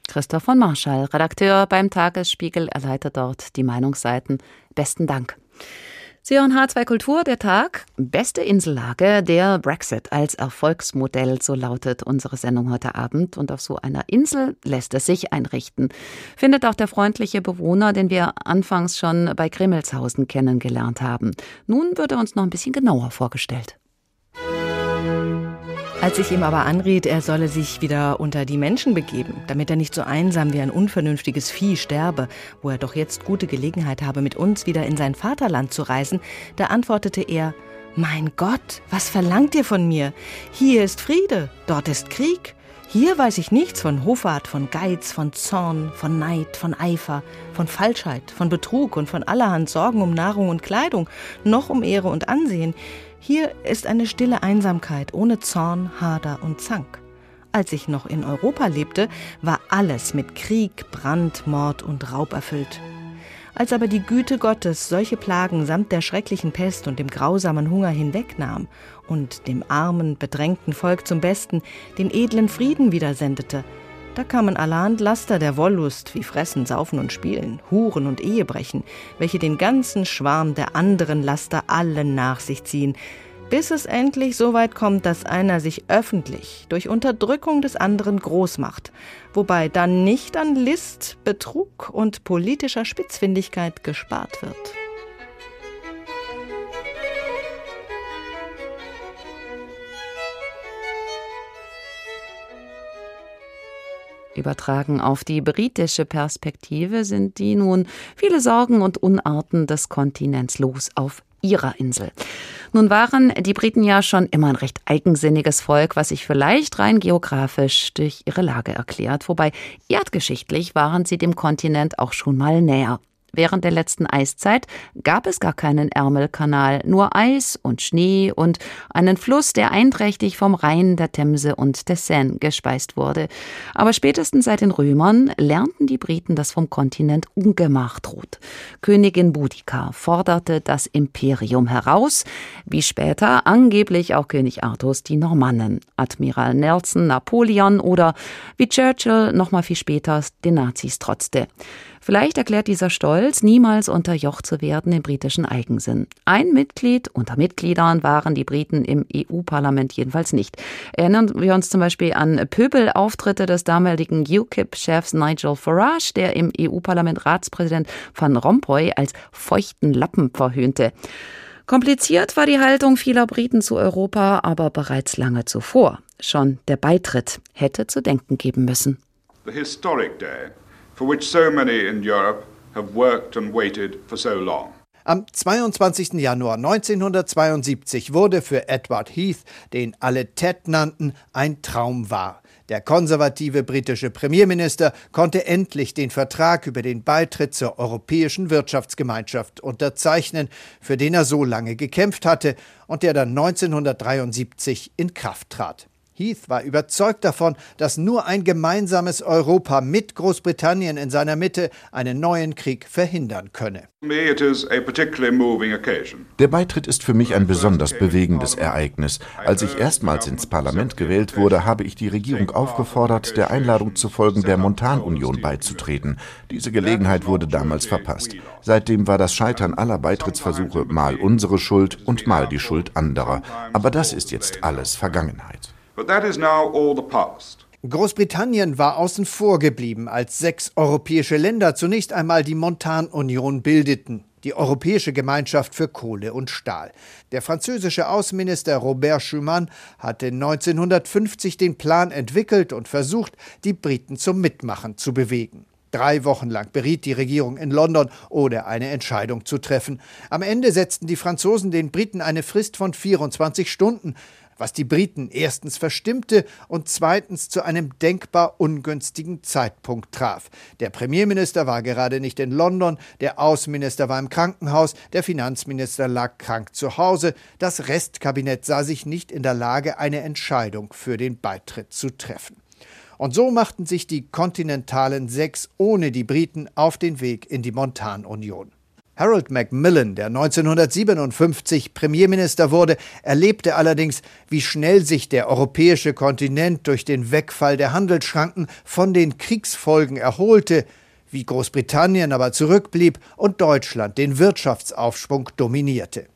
Christoph von Marschall, Redakteur beim Tagesspiegel, er leitet dort die Meinungsseiten. Besten Dank. Sie hören H2 Kultur, der Tag. Beste Insellage, der Brexit als Erfolgsmodell, so lautet unsere Sendung heute Abend. Und auf so einer Insel lässt es sich einrichten. Findet auch der freundliche Bewohner, den wir anfangs schon bei Grimmelshausen kennengelernt haben. Nun wird er uns noch ein bisschen genauer vorgestellt.
Als ich ihm aber anriet, er solle sich wieder unter die Menschen begeben, damit er nicht so einsam wie ein unvernünftiges Vieh sterbe, wo er doch jetzt gute Gelegenheit habe, mit uns wieder in sein Vaterland zu reisen, da antwortete er, Mein Gott, was verlangt ihr von mir? Hier ist Friede, dort ist Krieg. Hier weiß ich nichts von Hoffart, von Geiz, von Zorn, von Neid, von Eifer, von Falschheit, von Betrug und von allerhand Sorgen um Nahrung und Kleidung, noch um Ehre und Ansehen. Hier ist eine stille Einsamkeit ohne Zorn, Hader und Zank. Als ich noch in Europa lebte, war alles mit Krieg, Brand, Mord und Raub erfüllt. Als aber die Güte Gottes solche Plagen samt der schrecklichen Pest und dem grausamen Hunger hinwegnahm und dem armen, bedrängten Volk zum Besten den edlen Frieden wieder sendete, da kamen allerhand Laster der Wollust, wie Fressen, Saufen und Spielen, Huren und Ehebrechen, welche den ganzen Schwarm der anderen Laster allen nach sich ziehen, bis es endlich so weit kommt, dass einer sich öffentlich durch Unterdrückung des anderen groß macht, wobei dann nicht an List, Betrug und politischer Spitzfindigkeit gespart wird.
Übertragen auf die britische Perspektive sind die nun viele Sorgen und Unarten des Kontinents los auf ihrer Insel. Nun waren die Briten ja schon immer ein recht eigensinniges Volk, was sich vielleicht rein geografisch durch ihre Lage erklärt, wobei erdgeschichtlich waren sie dem Kontinent auch schon mal näher. Während der letzten Eiszeit gab es gar keinen Ärmelkanal, nur Eis und Schnee und einen Fluss, der einträchtig vom Rhein, der Themse und der Seine gespeist wurde. Aber spätestens seit den Römern lernten die Briten, dass vom Kontinent Ungemach droht. Königin Boudica forderte das Imperium heraus, wie später angeblich auch König Artus die Normannen, Admiral Nelson Napoleon oder wie Churchill noch mal viel später den Nazis trotzte. Vielleicht erklärt dieser Stolz, niemals unterjocht zu werden, den britischen Eigensinn. Ein Mitglied unter Mitgliedern waren die Briten im EU-Parlament jedenfalls nicht. Erinnern wir uns zum Beispiel an Pöbelauftritte des damaligen UKIP-Chefs Nigel Farage, der im EU-Parlament Ratspräsident Van Rompuy als feuchten Lappen verhöhnte. Kompliziert war die Haltung vieler Briten zu Europa, aber bereits lange zuvor. Schon der Beitritt hätte zu denken geben müssen.
The historic day for which so many in Europe have worked and waited for so long.
Am 22. Januar 1972 wurde für Edward Heath, den alle Ted nannten, ein Traum wahr. Der konservative britische Premierminister konnte endlich den Vertrag über den Beitritt zur Europäischen Wirtschaftsgemeinschaft unterzeichnen, für den er so lange gekämpft hatte und der dann 1973 in Kraft trat. Heath war überzeugt davon, dass nur ein gemeinsames Europa mit Großbritannien in seiner Mitte einen neuen Krieg verhindern könne.
Der Beitritt ist für mich ein besonders bewegendes Ereignis. Als ich erstmals ins Parlament gewählt wurde, habe ich die Regierung aufgefordert, der Einladung zu folgen, der Montanunion beizutreten. Diese Gelegenheit wurde damals verpasst. Seitdem war das Scheitern aller Beitrittsversuche mal unsere Schuld und mal die Schuld anderer. Aber das ist jetzt alles Vergangenheit.
Großbritannien war außen vor geblieben, als sechs europäische Länder zunächst einmal die Montanunion bildeten, die Europäische Gemeinschaft für Kohle und Stahl. Der französische Außenminister Robert Schuman hatte 1950 den Plan entwickelt und versucht, die Briten zum Mitmachen zu bewegen. Drei Wochen lang beriet die Regierung in London, ohne eine Entscheidung zu treffen. Am Ende setzten die Franzosen den Briten eine Frist von 24 Stunden was die Briten erstens verstimmte und zweitens zu einem denkbar ungünstigen Zeitpunkt traf. Der Premierminister war gerade nicht in London, der Außenminister war im Krankenhaus, der Finanzminister lag krank zu Hause, das Restkabinett sah sich nicht in der Lage, eine Entscheidung für den Beitritt zu treffen. Und so machten sich die kontinentalen Sechs ohne die Briten auf den Weg in die Montanunion. Harold Macmillan, der 1957 Premierminister wurde, erlebte allerdings, wie schnell sich der europäische Kontinent durch den Wegfall der Handelsschranken von den Kriegsfolgen erholte, wie Großbritannien aber zurückblieb und Deutschland den Wirtschaftsaufschwung dominierte.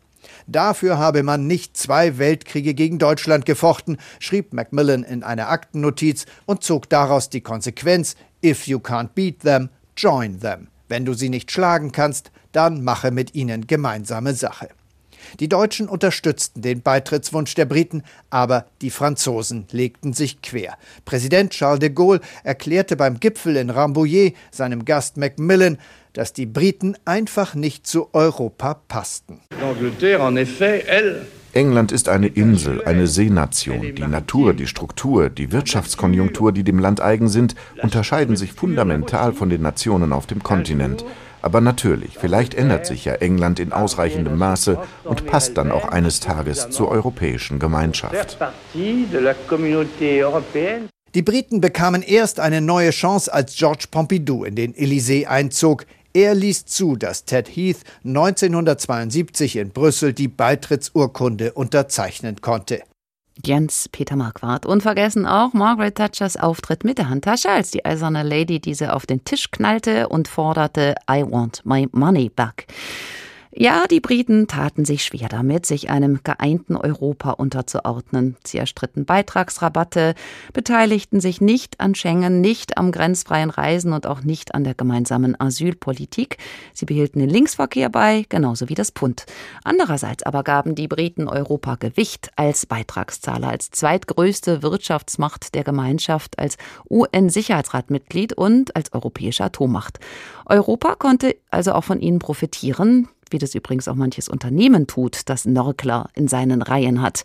Dafür habe man nicht zwei Weltkriege gegen Deutschland gefochten, schrieb Macmillan in einer Aktennotiz und zog daraus die Konsequenz If you can't beat them, join them. Wenn du sie nicht schlagen kannst, dann mache mit ihnen gemeinsame Sache. Die Deutschen unterstützten den Beitrittswunsch der Briten, aber die Franzosen legten sich quer. Präsident Charles de Gaulle erklärte beim Gipfel in Rambouillet seinem Gast Macmillan, dass die Briten einfach nicht zu Europa passten.
England ist eine Insel, eine Seenation. Die Natur, die Struktur, die Wirtschaftskonjunktur, die dem Land eigen sind, unterscheiden sich fundamental von den Nationen auf dem Kontinent. Aber natürlich, vielleicht ändert sich ja England in ausreichendem Maße und passt dann auch eines Tages zur europäischen Gemeinschaft.
Die Briten bekamen erst eine neue Chance, als George Pompidou in den Élysée einzog. Er ließ zu, dass Ted Heath 1972 in Brüssel die Beitrittsurkunde unterzeichnen konnte.
Jens Peter Marquardt. Unvergessen auch Margaret Thatchers Auftritt mit der Handtasche, als die eiserne Lady diese auf den Tisch knallte und forderte I want my money back. Ja, die Briten taten sich schwer damit, sich einem geeinten Europa unterzuordnen. Sie erstritten Beitragsrabatte, beteiligten sich nicht an Schengen, nicht am grenzfreien Reisen und auch nicht an der gemeinsamen Asylpolitik. Sie behielten den Linksverkehr bei, genauso wie das Pfund. Andererseits aber gaben die Briten Europa Gewicht als Beitragszahler, als zweitgrößte Wirtschaftsmacht der Gemeinschaft, als UN-Sicherheitsratmitglied und als europäische Atommacht. Europa konnte also auch von ihnen profitieren wie das übrigens auch manches Unternehmen tut, das Nörgler in seinen Reihen hat.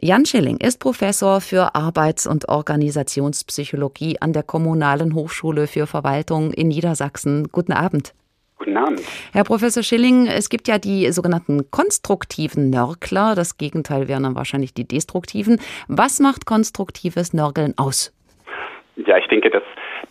Jan Schilling ist Professor für Arbeits- und Organisationspsychologie an der Kommunalen Hochschule für Verwaltung in Niedersachsen. Guten Abend.
Guten Abend.
Herr Professor Schilling, es gibt ja die sogenannten konstruktiven Nörgler. Das Gegenteil wären dann wahrscheinlich die destruktiven. Was macht konstruktives Nörgeln aus?
Ja, ich denke, dass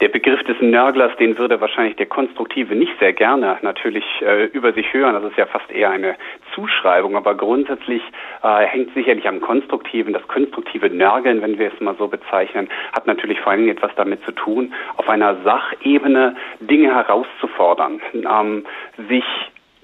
der Begriff des Nörglers, den würde wahrscheinlich der Konstruktive nicht sehr gerne natürlich äh, über sich hören. Das ist ja fast eher eine Zuschreibung, aber grundsätzlich äh, hängt sicherlich am Konstruktiven. Das konstruktive Nörgeln, wenn wir es mal so bezeichnen, hat natürlich vor allen Dingen etwas damit zu tun, auf einer Sachebene Dinge herauszufordern, ähm, sich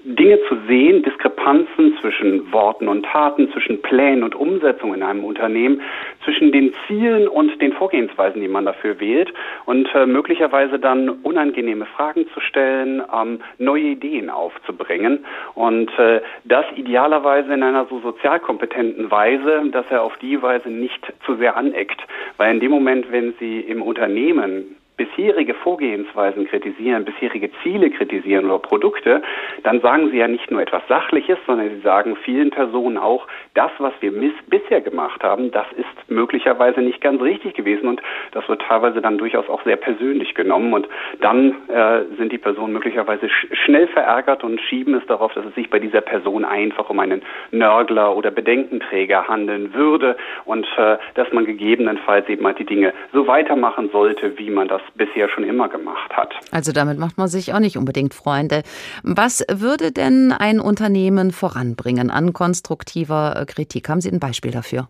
Dinge zu sehen, Diskrepanzen zwischen Worten und Taten, zwischen Plänen und Umsetzung in einem Unternehmen, zwischen den Zielen und den Vorgehensweisen, die man dafür wählt und äh, möglicherweise dann unangenehme Fragen zu stellen, ähm, neue Ideen aufzubringen und äh, das idealerweise in einer so sozialkompetenten Weise, dass er auf die Weise nicht zu sehr aneckt, weil in dem Moment, wenn Sie im Unternehmen bisherige Vorgehensweisen kritisieren, bisherige Ziele kritisieren oder Produkte, dann sagen sie ja nicht nur etwas Sachliches, sondern sie sagen vielen Personen auch, das, was wir bisher gemacht haben, das ist möglicherweise nicht ganz richtig gewesen und das wird teilweise dann durchaus auch sehr persönlich genommen und dann äh, sind die Personen möglicherweise sch schnell verärgert und schieben es darauf, dass es sich bei dieser Person einfach um einen Nörgler oder Bedenkenträger handeln würde und äh, dass man gegebenenfalls eben halt die Dinge so weitermachen sollte, wie man das bisher schon immer gemacht hat.
Also damit macht man sich auch nicht unbedingt Freunde. Was würde denn ein Unternehmen voranbringen an konstruktiver äh, Kritik? Haben Sie ein Beispiel dafür?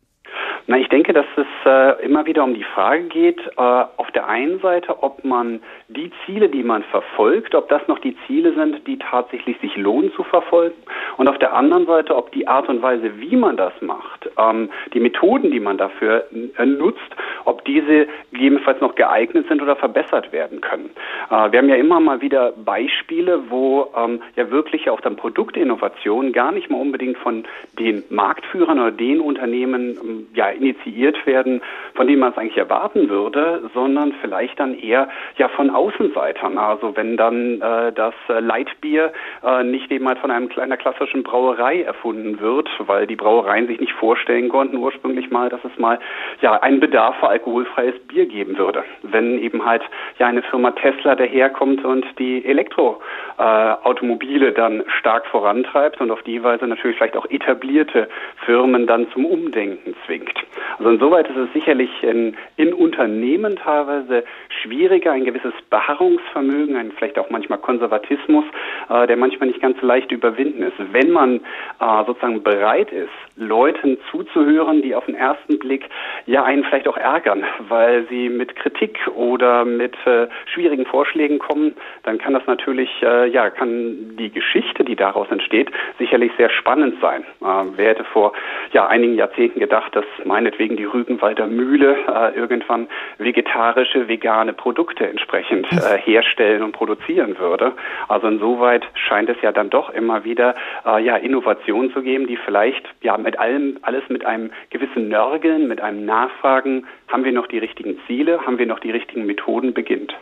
Na, ich denke, dass es äh, immer wieder um die Frage geht, äh, auf der einen Seite, ob man die Ziele, die man verfolgt, ob das noch die Ziele sind, die tatsächlich sich lohnen zu verfolgen, und auf der anderen Seite, ob die Art und Weise, wie man das macht, ähm, die Methoden, die man dafür äh, nutzt, ob diese gegebenenfalls noch geeignet sind oder verbessert werden können. Äh, wir haben ja immer mal wieder Beispiele, wo ähm, ja wirklich auch dann Produktinnovationen gar nicht mal unbedingt von den Marktführern oder den Unternehmen ähm, ja initiiert werden, von denen man es eigentlich erwarten würde, sondern vielleicht dann eher ja von Außenseitern. Also wenn dann äh, das Leitbier äh, nicht eben halt von einem kleiner klassischen Brauerei erfunden wird, weil die Brauereien sich nicht vorstellen konnten ursprünglich mal, dass es mal ja einen Bedarf für alkoholfreies Bier geben würde. Wenn eben halt ja eine Firma Tesla daherkommt und die Elektroautomobile äh, dann stark vorantreibt und auf die Weise natürlich vielleicht auch etablierte Firmen dann zum Umdenken zwingt. Also insoweit ist es sicherlich in, in Unternehmen teilweise schwieriger, ein gewisses Beharrungsvermögen, ein vielleicht auch manchmal Konservatismus, äh, der manchmal nicht ganz leicht überwinden ist. Wenn man äh, sozusagen bereit ist, Leuten zuzuhören, die auf den ersten Blick ja einen vielleicht auch ärgern, weil sie mit Kritik oder mit äh, schwierigen Vorschlägen kommen, dann kann das natürlich, äh, ja, kann die Geschichte, die daraus entsteht, sicherlich sehr spannend sein. Äh, wer hätte vor ja, einigen Jahrzehnten gedacht, dass meinetwegen die Rügenwalder Mühle äh, irgendwann vegetarische, vegane Produkte entsprechend äh, herstellen und produzieren würde. Also insoweit scheint es ja dann doch immer wieder äh, ja, Innovationen zu geben, die vielleicht ja mit allem, alles mit einem gewissen Nörgeln, mit einem Nachfragen, haben wir noch die richtigen Ziele, haben wir noch die richtigen Methoden beginnt.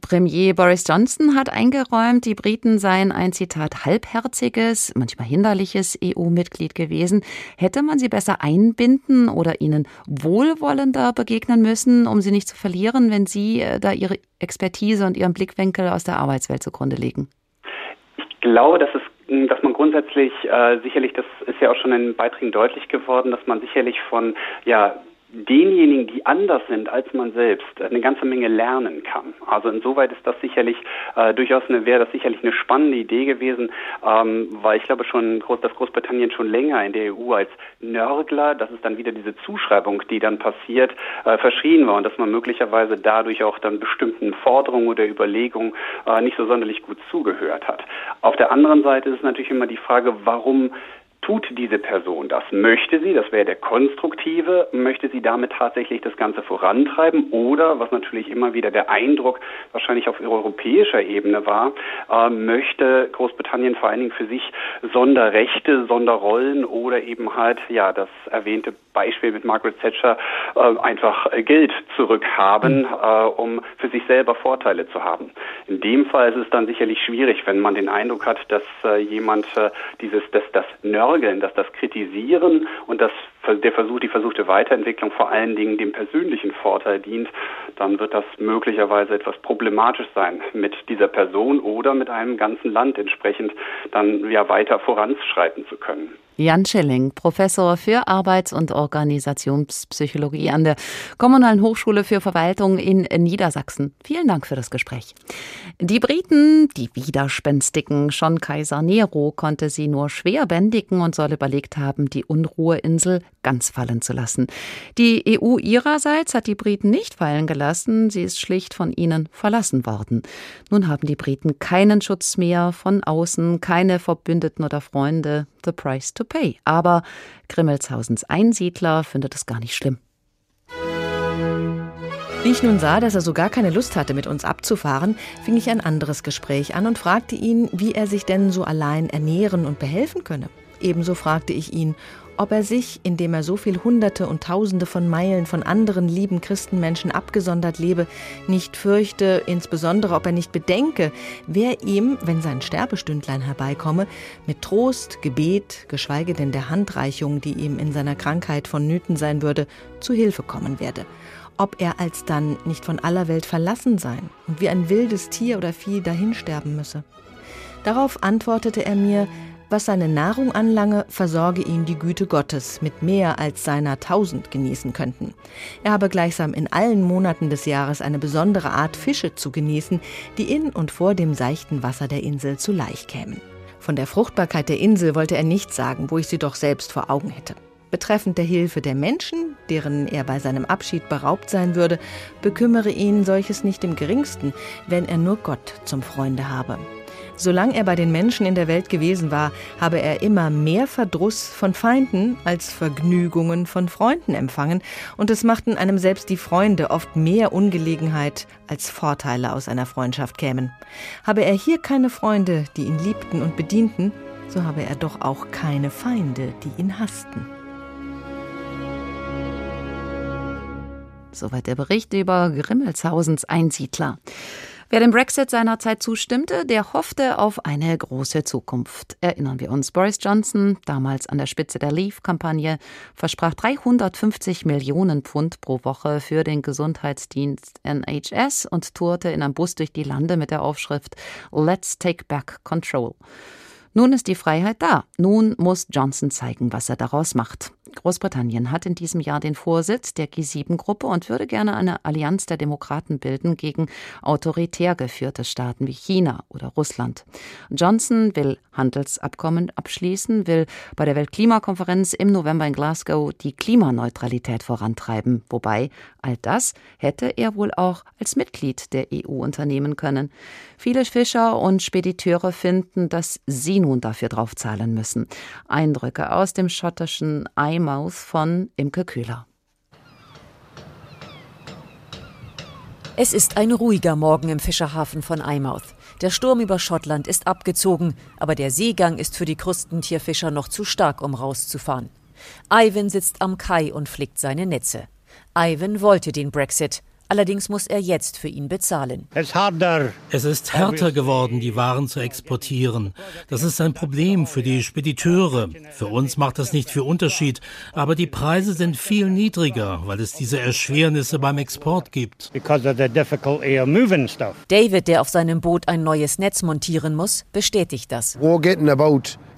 Premier Boris Johnson hat eingeräumt, die Briten seien ein Zitat halbherziges, manchmal hinderliches EU-Mitglied gewesen. Hätte man sie besser einbinden oder ihnen wohlwollender begegnen müssen, um sie nicht zu verlieren, wenn sie äh, da ihre Expertise und ihren Blickwinkel aus der Arbeitswelt zugrunde legen?
Ich glaube, dass es dass man grundsätzlich äh, sicherlich, das ist ja auch schon in Beiträgen deutlich geworden, dass man sicherlich von ja denjenigen, die anders sind als man selbst, eine ganze Menge lernen kann. Also insoweit ist das sicherlich äh, durchaus eine, wäre das sicherlich eine spannende Idee gewesen, ähm, weil ich glaube schon, Groß, dass Großbritannien schon länger in der EU als Nörgler, das ist dann wieder diese Zuschreibung, die dann passiert, äh, verschrien war und dass man möglicherweise dadurch auch dann bestimmten Forderungen oder Überlegungen äh, nicht so sonderlich gut zugehört hat. Auf der anderen Seite ist es natürlich immer die Frage, warum tut diese Person das? Möchte sie, das wäre der konstruktive, möchte sie damit tatsächlich das Ganze vorantreiben oder, was natürlich immer wieder der Eindruck wahrscheinlich auf europäischer Ebene war, äh, möchte Großbritannien vor allen Dingen für sich Sonderrechte, Sonderrollen oder eben halt, ja, das erwähnte Beispiel mit Margaret Thatcher, äh, einfach Geld zurückhaben, äh, um für sich selber Vorteile zu haben. In dem Fall ist es dann sicherlich schwierig, wenn man den Eindruck hat, dass äh, jemand äh, dieses, dass das Nörgeln, dass das Kritisieren und das der Versuch, die versuchte Weiterentwicklung vor allen Dingen dem persönlichen Vorteil dient, dann wird das möglicherweise etwas problematisch sein, mit dieser Person oder mit einem ganzen Land entsprechend dann ja weiter voranschreiten zu können.
Jan Schilling, Professor für Arbeits- und Organisationspsychologie an der Kommunalen Hochschule für Verwaltung in Niedersachsen. Vielen Dank für das Gespräch. Die Briten, die Widerspenstigen, schon Kaiser Nero konnte sie nur schwer bändigen und soll überlegt haben, die Unruheinsel ganz fallen zu lassen. Die EU ihrerseits hat die Briten nicht fallen gelassen, sie ist schlicht von ihnen verlassen worden. Nun haben die Briten keinen Schutz mehr von außen, keine Verbündeten oder Freunde. The price to pay. Aber Grimmelshausens Einsiedler findet es gar nicht schlimm.
Wie ich nun sah, dass er so gar keine Lust hatte, mit uns abzufahren, fing ich ein anderes Gespräch an und fragte ihn, wie er sich denn so allein ernähren und behelfen könne. ebenso fragte ich ihn, ob er sich, indem er so viel Hunderte und Tausende von Meilen von anderen lieben Christenmenschen abgesondert lebe, nicht fürchte, insbesondere ob er nicht bedenke, wer ihm, wenn sein Sterbestündlein herbeikomme, mit Trost, Gebet, geschweige denn der Handreichung, die ihm in seiner Krankheit vonnöten sein würde, zu Hilfe kommen werde ob er alsdann nicht von aller Welt verlassen sein und wie ein wildes Tier oder Vieh dahinsterben müsse. Darauf antwortete er mir, was seine Nahrung anlange, versorge ihn die Güte Gottes mit mehr als seiner tausend genießen könnten. Er habe gleichsam in allen Monaten des Jahres eine besondere Art Fische zu genießen, die in und vor dem seichten Wasser der Insel zu Laich kämen. Von der Fruchtbarkeit der Insel wollte er nichts sagen, wo ich sie doch selbst vor Augen hätte. Betreffend der Hilfe der Menschen, deren er bei seinem Abschied beraubt sein würde, bekümmere ihn solches nicht im geringsten, wenn er nur Gott zum Freunde habe. Solange er bei den Menschen in der Welt gewesen war, habe er immer mehr Verdruss von Feinden als Vergnügungen von Freunden empfangen, und es machten einem selbst die Freunde oft mehr Ungelegenheit als Vorteile aus einer Freundschaft kämen. Habe er hier keine Freunde, die ihn liebten und bedienten, so habe er doch auch keine Feinde, die ihn hassten.
Soweit der Bericht über Grimmelshausens Einsiedler. Wer dem Brexit seinerzeit zustimmte, der hoffte auf eine große Zukunft. Erinnern wir uns, Boris Johnson, damals an der Spitze der Leave-Kampagne, versprach 350 Millionen Pfund pro Woche für den Gesundheitsdienst NHS und tourte in einem Bus durch die Lande mit der Aufschrift Let's Take Back Control. Nun ist die Freiheit da. Nun muss Johnson zeigen, was er daraus macht. Großbritannien hat in diesem Jahr den Vorsitz der G7-Gruppe und würde gerne eine Allianz der Demokraten bilden gegen autoritär geführte Staaten wie China oder Russland. Johnson will Handelsabkommen abschließen, will bei der Weltklimakonferenz im November in Glasgow die Klimaneutralität vorantreiben, wobei all das hätte er wohl auch als Mitglied der EU unternehmen können. Viele Fischer und Spediteure finden, dass sie nun dafür draufzahlen müssen. Eindrücke aus dem schottischen Eyemouth von Imke Köhler.
Es ist ein ruhiger Morgen im Fischerhafen von Eyemouth. Der Sturm über Schottland ist abgezogen, aber der Seegang ist für die Krustentierfischer noch zu stark, um rauszufahren. Ivan sitzt am Kai und flickt seine Netze. Ivan wollte den Brexit. Allerdings muss er jetzt für ihn bezahlen.
Es ist härter geworden, die Waren zu exportieren. Das ist ein Problem für die Spediteure. Für uns macht das nicht viel Unterschied, aber die Preise sind viel niedriger, weil es diese Erschwernisse beim Export gibt.
David, der auf seinem Boot ein neues Netz montieren muss, bestätigt das.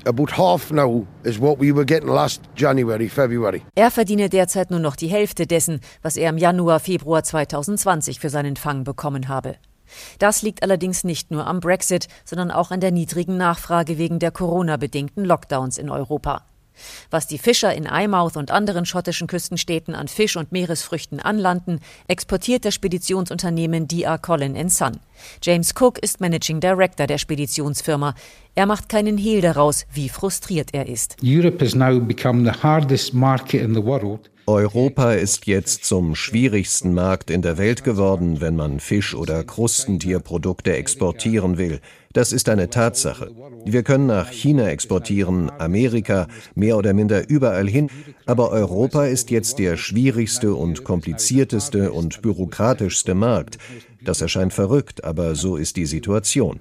About half now is what we were getting last January, February.
Er verdiene derzeit nur noch die Hälfte dessen, was er im Januar, Februar 2020 für seinen Fang bekommen habe. Das liegt allerdings nicht nur am Brexit, sondern auch an der niedrigen Nachfrage wegen der Corona-bedingten Lockdowns in Europa. Was die Fischer in Eyemouth und anderen schottischen Küstenstädten an Fisch und Meeresfrüchten anlanden, exportiert das Speditionsunternehmen D.R. Collin Son. James Cook ist Managing Director der Speditionsfirma. Er macht keinen Hehl daraus, wie frustriert er ist.
Europa ist jetzt zum schwierigsten Markt in der Welt geworden, wenn man Fisch- oder Krustentierprodukte exportieren will. Das ist eine Tatsache. Wir können nach China exportieren, Amerika, mehr oder minder überall hin, aber Europa ist jetzt der schwierigste und komplizierteste und bürokratischste Markt. Das erscheint verrückt, aber so ist die Situation.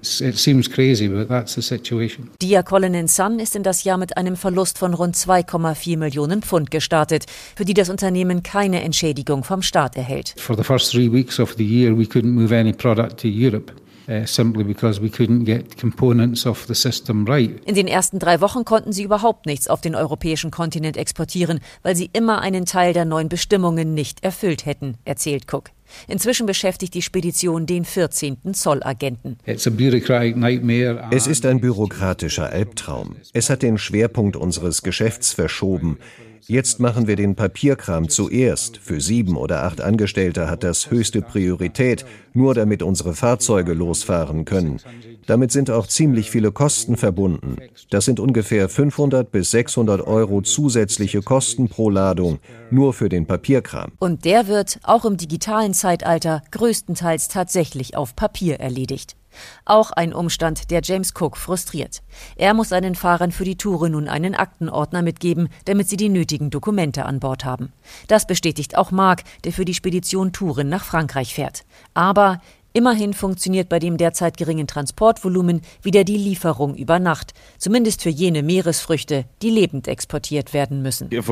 Dia Colin Sun ist in das Jahr mit einem Verlust von rund 2,4 Millionen Pfund gestartet, für die das Unternehmen keine Entschädigung vom Staat erhält.
For the first three weeks of the year, we couldn't move any product to Europe. Uh, simply because we couldn't get components of the system right.
In den ersten drei Wochen konnten sie überhaupt nichts auf den europäischen Kontinent exportieren, weil sie immer einen Teil der neuen Bestimmungen nicht erfüllt hätten, erzählt Cook. Inzwischen beschäftigt die Spedition den 14. Zollagenten.
Es ist ein bürokratischer Albtraum. Es hat den Schwerpunkt unseres Geschäfts verschoben. Jetzt machen wir den Papierkram zuerst. Für sieben oder acht Angestellte hat das höchste Priorität, nur damit unsere Fahrzeuge losfahren können. Damit sind auch ziemlich viele Kosten verbunden. Das sind ungefähr 500 bis 600 Euro zusätzliche Kosten pro Ladung, nur für den Papierkram.
Und der wird, auch im digitalen Zeitalter, größtenteils tatsächlich auf Papier erledigt. Auch ein Umstand, der James Cook frustriert. Er muss seinen Fahrern für die Touren nun einen Aktenordner mitgeben, damit sie die nötigen Dokumente an Bord haben. Das bestätigt auch Mark, der für die Spedition Touren nach Frankreich fährt. Aber Immerhin funktioniert bei dem derzeit geringen Transportvolumen wieder die Lieferung über Nacht, zumindest für jene Meeresfrüchte, die lebend exportiert werden müssen.
Wenn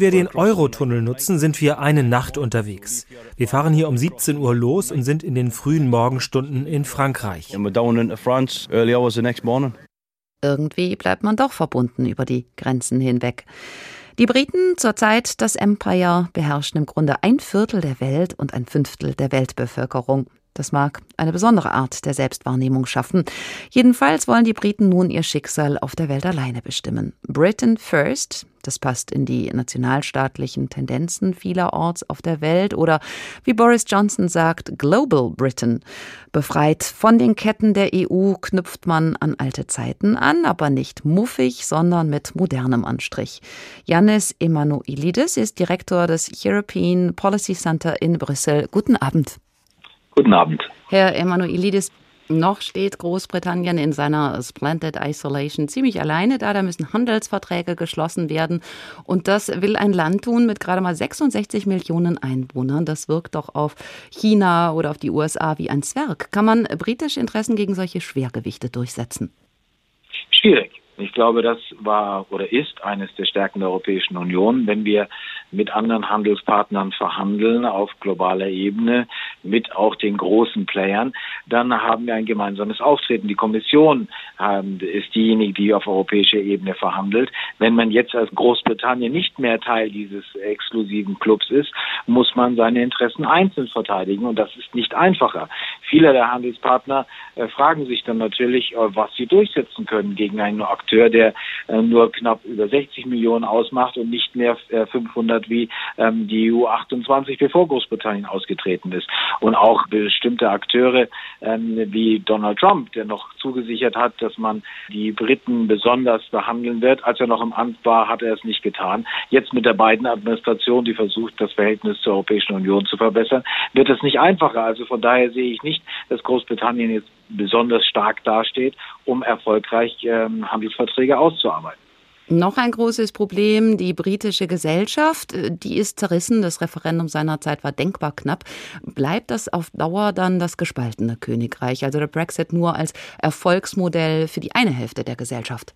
wir den Eurotunnel nutzen, sind wir eine Nacht unterwegs. Wir fahren hier um 17 Uhr los und sind in den frühen Morgenstunden in Frankreich.
Irgendwie bleibt man doch verbunden über die Grenzen hinweg. Die Briten, zur Zeit das Empire, beherrschen im Grunde ein Viertel der Welt und ein Fünftel der Weltbevölkerung. Das mag eine besondere Art der Selbstwahrnehmung schaffen. Jedenfalls wollen die Briten nun ihr Schicksal auf der Welt alleine bestimmen. Britain First, das passt in die nationalstaatlichen Tendenzen vielerorts auf der Welt oder wie Boris Johnson sagt, Global Britain. Befreit von den Ketten der EU knüpft man an alte Zeiten an, aber nicht muffig, sondern mit modernem Anstrich. Yannis Emanuelidis ist Direktor des European Policy Center in Brüssel. Guten Abend.
Guten Abend.
Herr Emanuelidis, noch steht Großbritannien in seiner Splendid Isolation ziemlich alleine da. Da müssen Handelsverträge geschlossen werden. Und das will ein Land tun mit gerade mal 66 Millionen Einwohnern. Das wirkt doch auf China oder auf die USA wie ein Zwerg. Kann man britische Interessen gegen solche Schwergewichte durchsetzen?
Schwierig. Ich glaube, das war oder ist eines der Stärken der Europäischen Union, wenn wir mit anderen Handelspartnern verhandeln auf globaler Ebene, mit auch den großen Playern, dann haben wir ein gemeinsames Auftreten. Die Kommission ähm, ist diejenige, die auf europäischer Ebene verhandelt. Wenn man jetzt als Großbritannien nicht mehr Teil dieses exklusiven Clubs ist, muss man seine Interessen einzeln verteidigen und das ist nicht einfacher. Viele der Handelspartner äh, fragen sich dann natürlich, äh, was sie durchsetzen können gegen einen Akteur, der äh, nur knapp über 60 Millionen ausmacht und nicht mehr 500 äh, wie ähm, die EU 28, bevor Großbritannien ausgetreten ist. Und auch bestimmte Akteure ähm, wie Donald Trump, der noch zugesichert hat, dass man die Briten besonders behandeln wird. Als er noch im Amt war, hat er es nicht getan. Jetzt mit der beiden Administration, die versucht, das Verhältnis zur Europäischen Union zu verbessern, wird es nicht einfacher. Also von daher sehe ich nicht, dass Großbritannien jetzt besonders stark dasteht, um erfolgreich ähm, Handelsverträge auszuarbeiten.
Noch ein großes Problem, die britische Gesellschaft, äh, die ist zerrissen. Das Referendum seinerzeit war denkbar knapp. Bleibt das auf Dauer dann das gespaltene Königreich, also der Brexit nur als Erfolgsmodell für die eine Hälfte der Gesellschaft?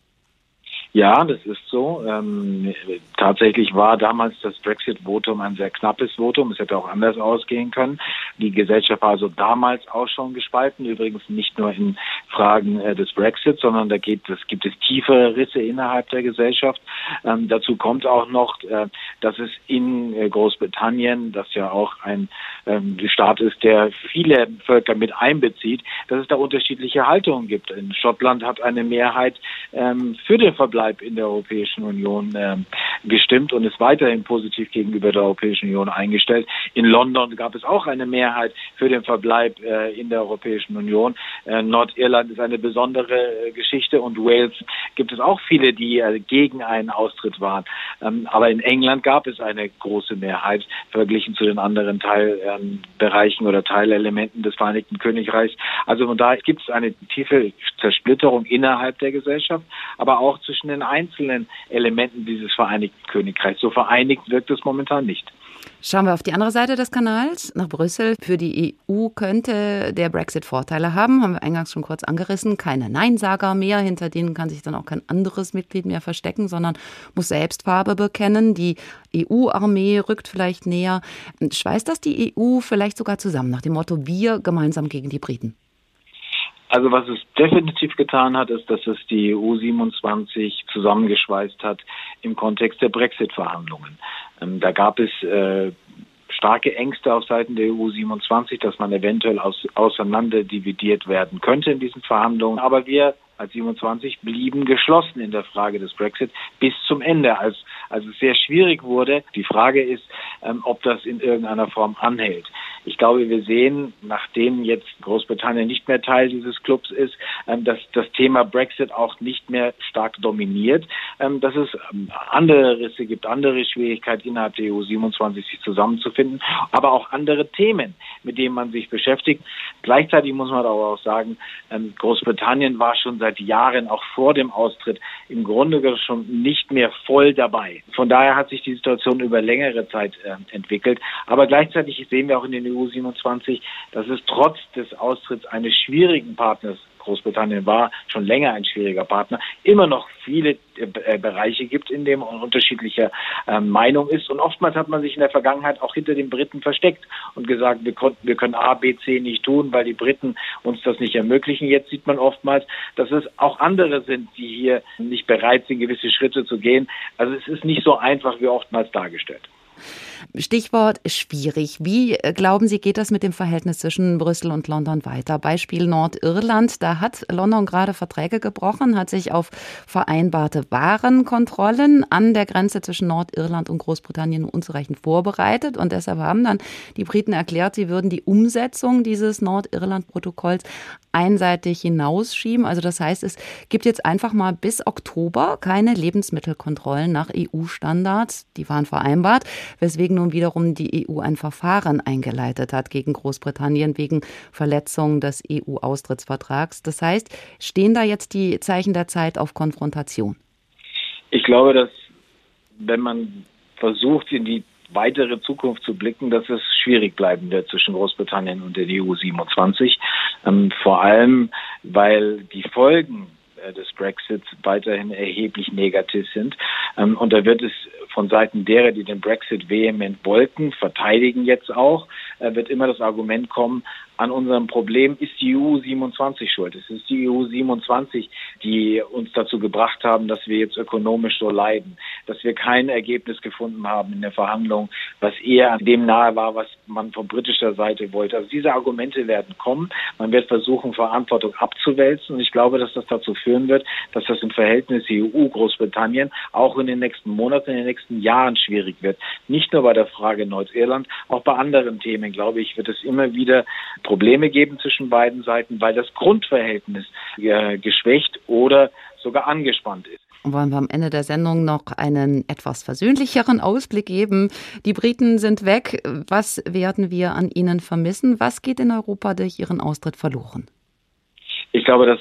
Ja, das ist so. Ähm, tatsächlich war damals das Brexit-Votum ein sehr knappes Votum. Es hätte auch anders ausgehen können. Die Gesellschaft war also damals auch schon gespalten. Übrigens nicht nur in Fragen äh, des Brexit, sondern da geht es, gibt es tiefere Risse innerhalb der Gesellschaft. Ähm, dazu kommt auch noch, äh, dass es in äh, Großbritannien, das ja auch ein ähm, Staat ist, der viele Völker mit einbezieht, dass es da unterschiedliche Haltungen gibt. In Schottland hat eine Mehrheit ähm, für den Verbleib Verbleib in der Europäischen Union äh, gestimmt und ist weiterhin positiv gegenüber der Europäischen Union eingestellt. In London gab es auch eine Mehrheit für den Verbleib äh, in der Europäischen Union. Äh, Nordirland ist eine besondere äh, Geschichte und Wales gibt es auch viele, die gegen einen Austritt waren. Ähm, aber in England gab es eine große Mehrheit verglichen zu den anderen Teilbereichen oder Teilelementen des Vereinigten Königreichs. Also von daher gibt es eine tiefe Zersplitterung innerhalb der Gesellschaft, aber auch zwischen den einzelnen Elementen dieses Vereinigten Königreichs. So vereinigt wirkt es momentan nicht.
Schauen wir auf die andere Seite des Kanals, nach Brüssel. Für die EU könnte der Brexit Vorteile haben, haben wir eingangs schon kurz angerissen. Keine Neinsager mehr, hinter denen kann sich dann auch kein anderes Mitglied mehr verstecken, sondern muss selbst Farbe bekennen. Die EU-Armee rückt vielleicht näher. Schweißt das die EU vielleicht sogar zusammen, nach dem Motto, wir gemeinsam gegen die Briten?
Also was es definitiv getan hat, ist, dass es die EU 27 zusammengeschweißt hat im Kontext der Brexit-Verhandlungen. Ähm, da gab es äh, starke Ängste auf Seiten der EU 27, dass man eventuell aus, auseinander dividiert werden könnte in diesen Verhandlungen. Aber wir als 27 blieben geschlossen in der Frage des Brexit bis zum Ende, als, als es sehr schwierig wurde. Die Frage ist, ähm, ob das in irgendeiner Form anhält. Ich glaube, wir sehen, nachdem jetzt Großbritannien nicht mehr Teil dieses Clubs ist, ähm, dass das Thema Brexit auch nicht mehr stark dominiert. ähm, dass es ähm, andere Risse gibt, andere Schwierigkeiten innerhalb der EU 27 sich zusammenzufinden, aber auch andere Themen, mit denen man sich beschäftigt. Gleichzeitig muss man aber auch sagen, Großbritannien war schon seit Jahren, auch vor dem Austritt, im Grunde schon nicht mehr voll dabei. Von daher hat sich die Situation über längere Zeit entwickelt. Aber gleichzeitig sehen wir auch in den EU 27, dass es trotz des Austritts eines schwierigen Partners Großbritannien war schon länger ein schwieriger Partner, immer noch viele äh, Bereiche gibt, in denen man unterschiedlicher äh, Meinung ist. Und oftmals hat man sich in der Vergangenheit auch hinter den Briten versteckt und gesagt, wir, konnten, wir können A, B, C nicht tun, weil die Briten uns das nicht ermöglichen. Jetzt sieht man oftmals, dass es auch andere sind, die hier nicht bereit sind, gewisse Schritte zu gehen. Also es ist nicht so einfach wie oftmals dargestellt.
Stichwort schwierig. Wie äh, glauben Sie, geht das mit dem Verhältnis zwischen Brüssel und London weiter? Beispiel Nordirland. Da hat London gerade Verträge gebrochen, hat sich auf vereinbarte Warenkontrollen an der Grenze zwischen Nordirland und Großbritannien unzureichend vorbereitet. Und deshalb haben dann die Briten erklärt, sie würden die Umsetzung dieses Nordirland-Protokolls einseitig hinausschieben. Also das heißt, es gibt jetzt einfach mal bis Oktober keine Lebensmittelkontrollen nach EU-Standards. Die waren vereinbart, weswegen nun wiederum die EU ein Verfahren eingeleitet hat gegen Großbritannien wegen Verletzung des EU-Austrittsvertrags. Das heißt, stehen da jetzt die Zeichen der Zeit auf Konfrontation?
Ich glaube, dass wenn man versucht, in die weitere Zukunft zu blicken, dass es schwierig bleiben wird zwischen Großbritannien und der EU 27. Ähm, vor allem, weil die Folgen des Brexits weiterhin erheblich negativ sind. Ähm, und da wird es von Seiten derer, die den Brexit vehement wollten, verteidigen jetzt auch, äh, wird immer das Argument kommen, an unserem Problem ist die EU 27 schuld. Es ist die EU 27, die uns dazu gebracht haben, dass wir jetzt ökonomisch so leiden, dass wir kein Ergebnis gefunden haben in der Verhandlung, was eher dem nahe war, was man von britischer Seite wollte. Also diese Argumente werden kommen. Man wird versuchen, Verantwortung abzuwälzen. Und ich glaube, dass das dazu führen wird, dass das im Verhältnis EU-Großbritannien auch in den nächsten Monaten, in den nächsten Jahren schwierig wird. Nicht nur bei der Frage Nordirland, auch bei anderen Themen, glaube ich, wird es immer wieder Probleme geben zwischen beiden Seiten, weil das Grundverhältnis äh, geschwächt oder sogar angespannt ist.
Wollen wir am Ende der Sendung noch einen etwas versöhnlicheren Ausblick geben? Die Briten sind weg. Was werden wir an ihnen vermissen? Was geht in Europa durch ihren Austritt verloren?
Ich glaube, dass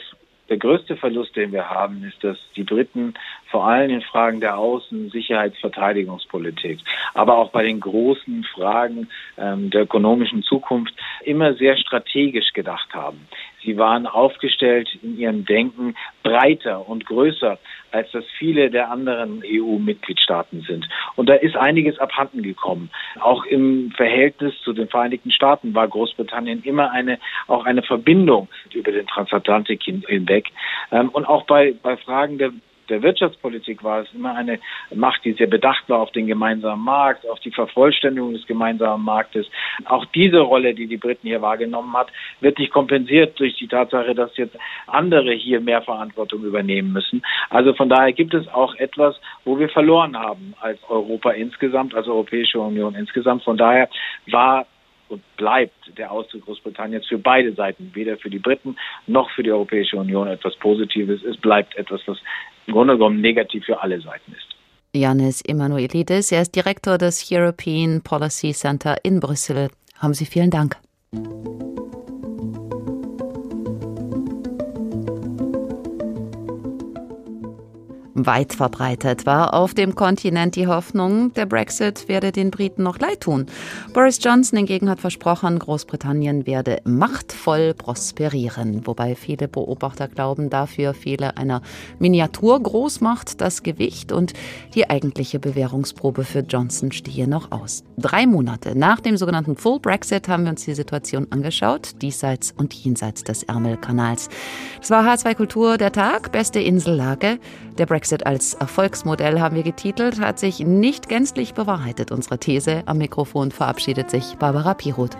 der größte Verlust, den wir haben, ist, dass die Briten vor allem in Fragen der Außen-, Sicherheits-, Verteidigungspolitik, aber auch bei den großen Fragen ähm, der ökonomischen Zukunft immer sehr strategisch gedacht haben. Sie waren aufgestellt in ihrem Denken breiter und größer, als das viele der anderen EU-Mitgliedstaaten sind. Und da ist einiges abhanden gekommen. Auch im Verhältnis zu den Vereinigten Staaten war Großbritannien immer eine, auch eine Verbindung über den Transatlantik hinweg. Ähm, und auch bei, bei Fragen der der Wirtschaftspolitik war es immer eine Macht, die sehr bedacht war auf den gemeinsamen Markt, auf die Vervollständigung des gemeinsamen Marktes. Auch diese Rolle, die die Briten hier wahrgenommen hat, wird nicht kompensiert durch die Tatsache, dass jetzt andere hier mehr Verantwortung übernehmen müssen. Also von daher gibt es auch etwas, wo wir verloren haben als Europa insgesamt, als Europäische Union insgesamt. Von daher war und bleibt der Austritt Großbritanniens für beide Seiten, weder für die Briten noch für die Europäische Union etwas Positives. Es bleibt etwas, was im Grunde genommen negativ für alle Seiten ist.
Janis Emanuelidis, er ist Direktor des European Policy Center in Brüssel. Haben Sie vielen Dank. Weit verbreitet war auf dem Kontinent die Hoffnung, der Brexit werde den Briten noch leid tun. Boris Johnson hingegen hat versprochen, Großbritannien werde machtvoll prosperieren, wobei viele Beobachter glauben, dafür fehle einer Miniaturgroßmacht das Gewicht und die eigentliche Bewährungsprobe für Johnson stehe noch aus. Drei Monate nach dem sogenannten Full Brexit haben wir uns die Situation angeschaut, diesseits und jenseits des Ärmelkanals. Das war H2 Kultur der Tag, beste Insellage. Der Brexit als Erfolgsmodell haben wir getitelt, hat sich nicht gänzlich bewahrheitet, unsere These. Am Mikrofon verabschiedet sich Barbara Piroth.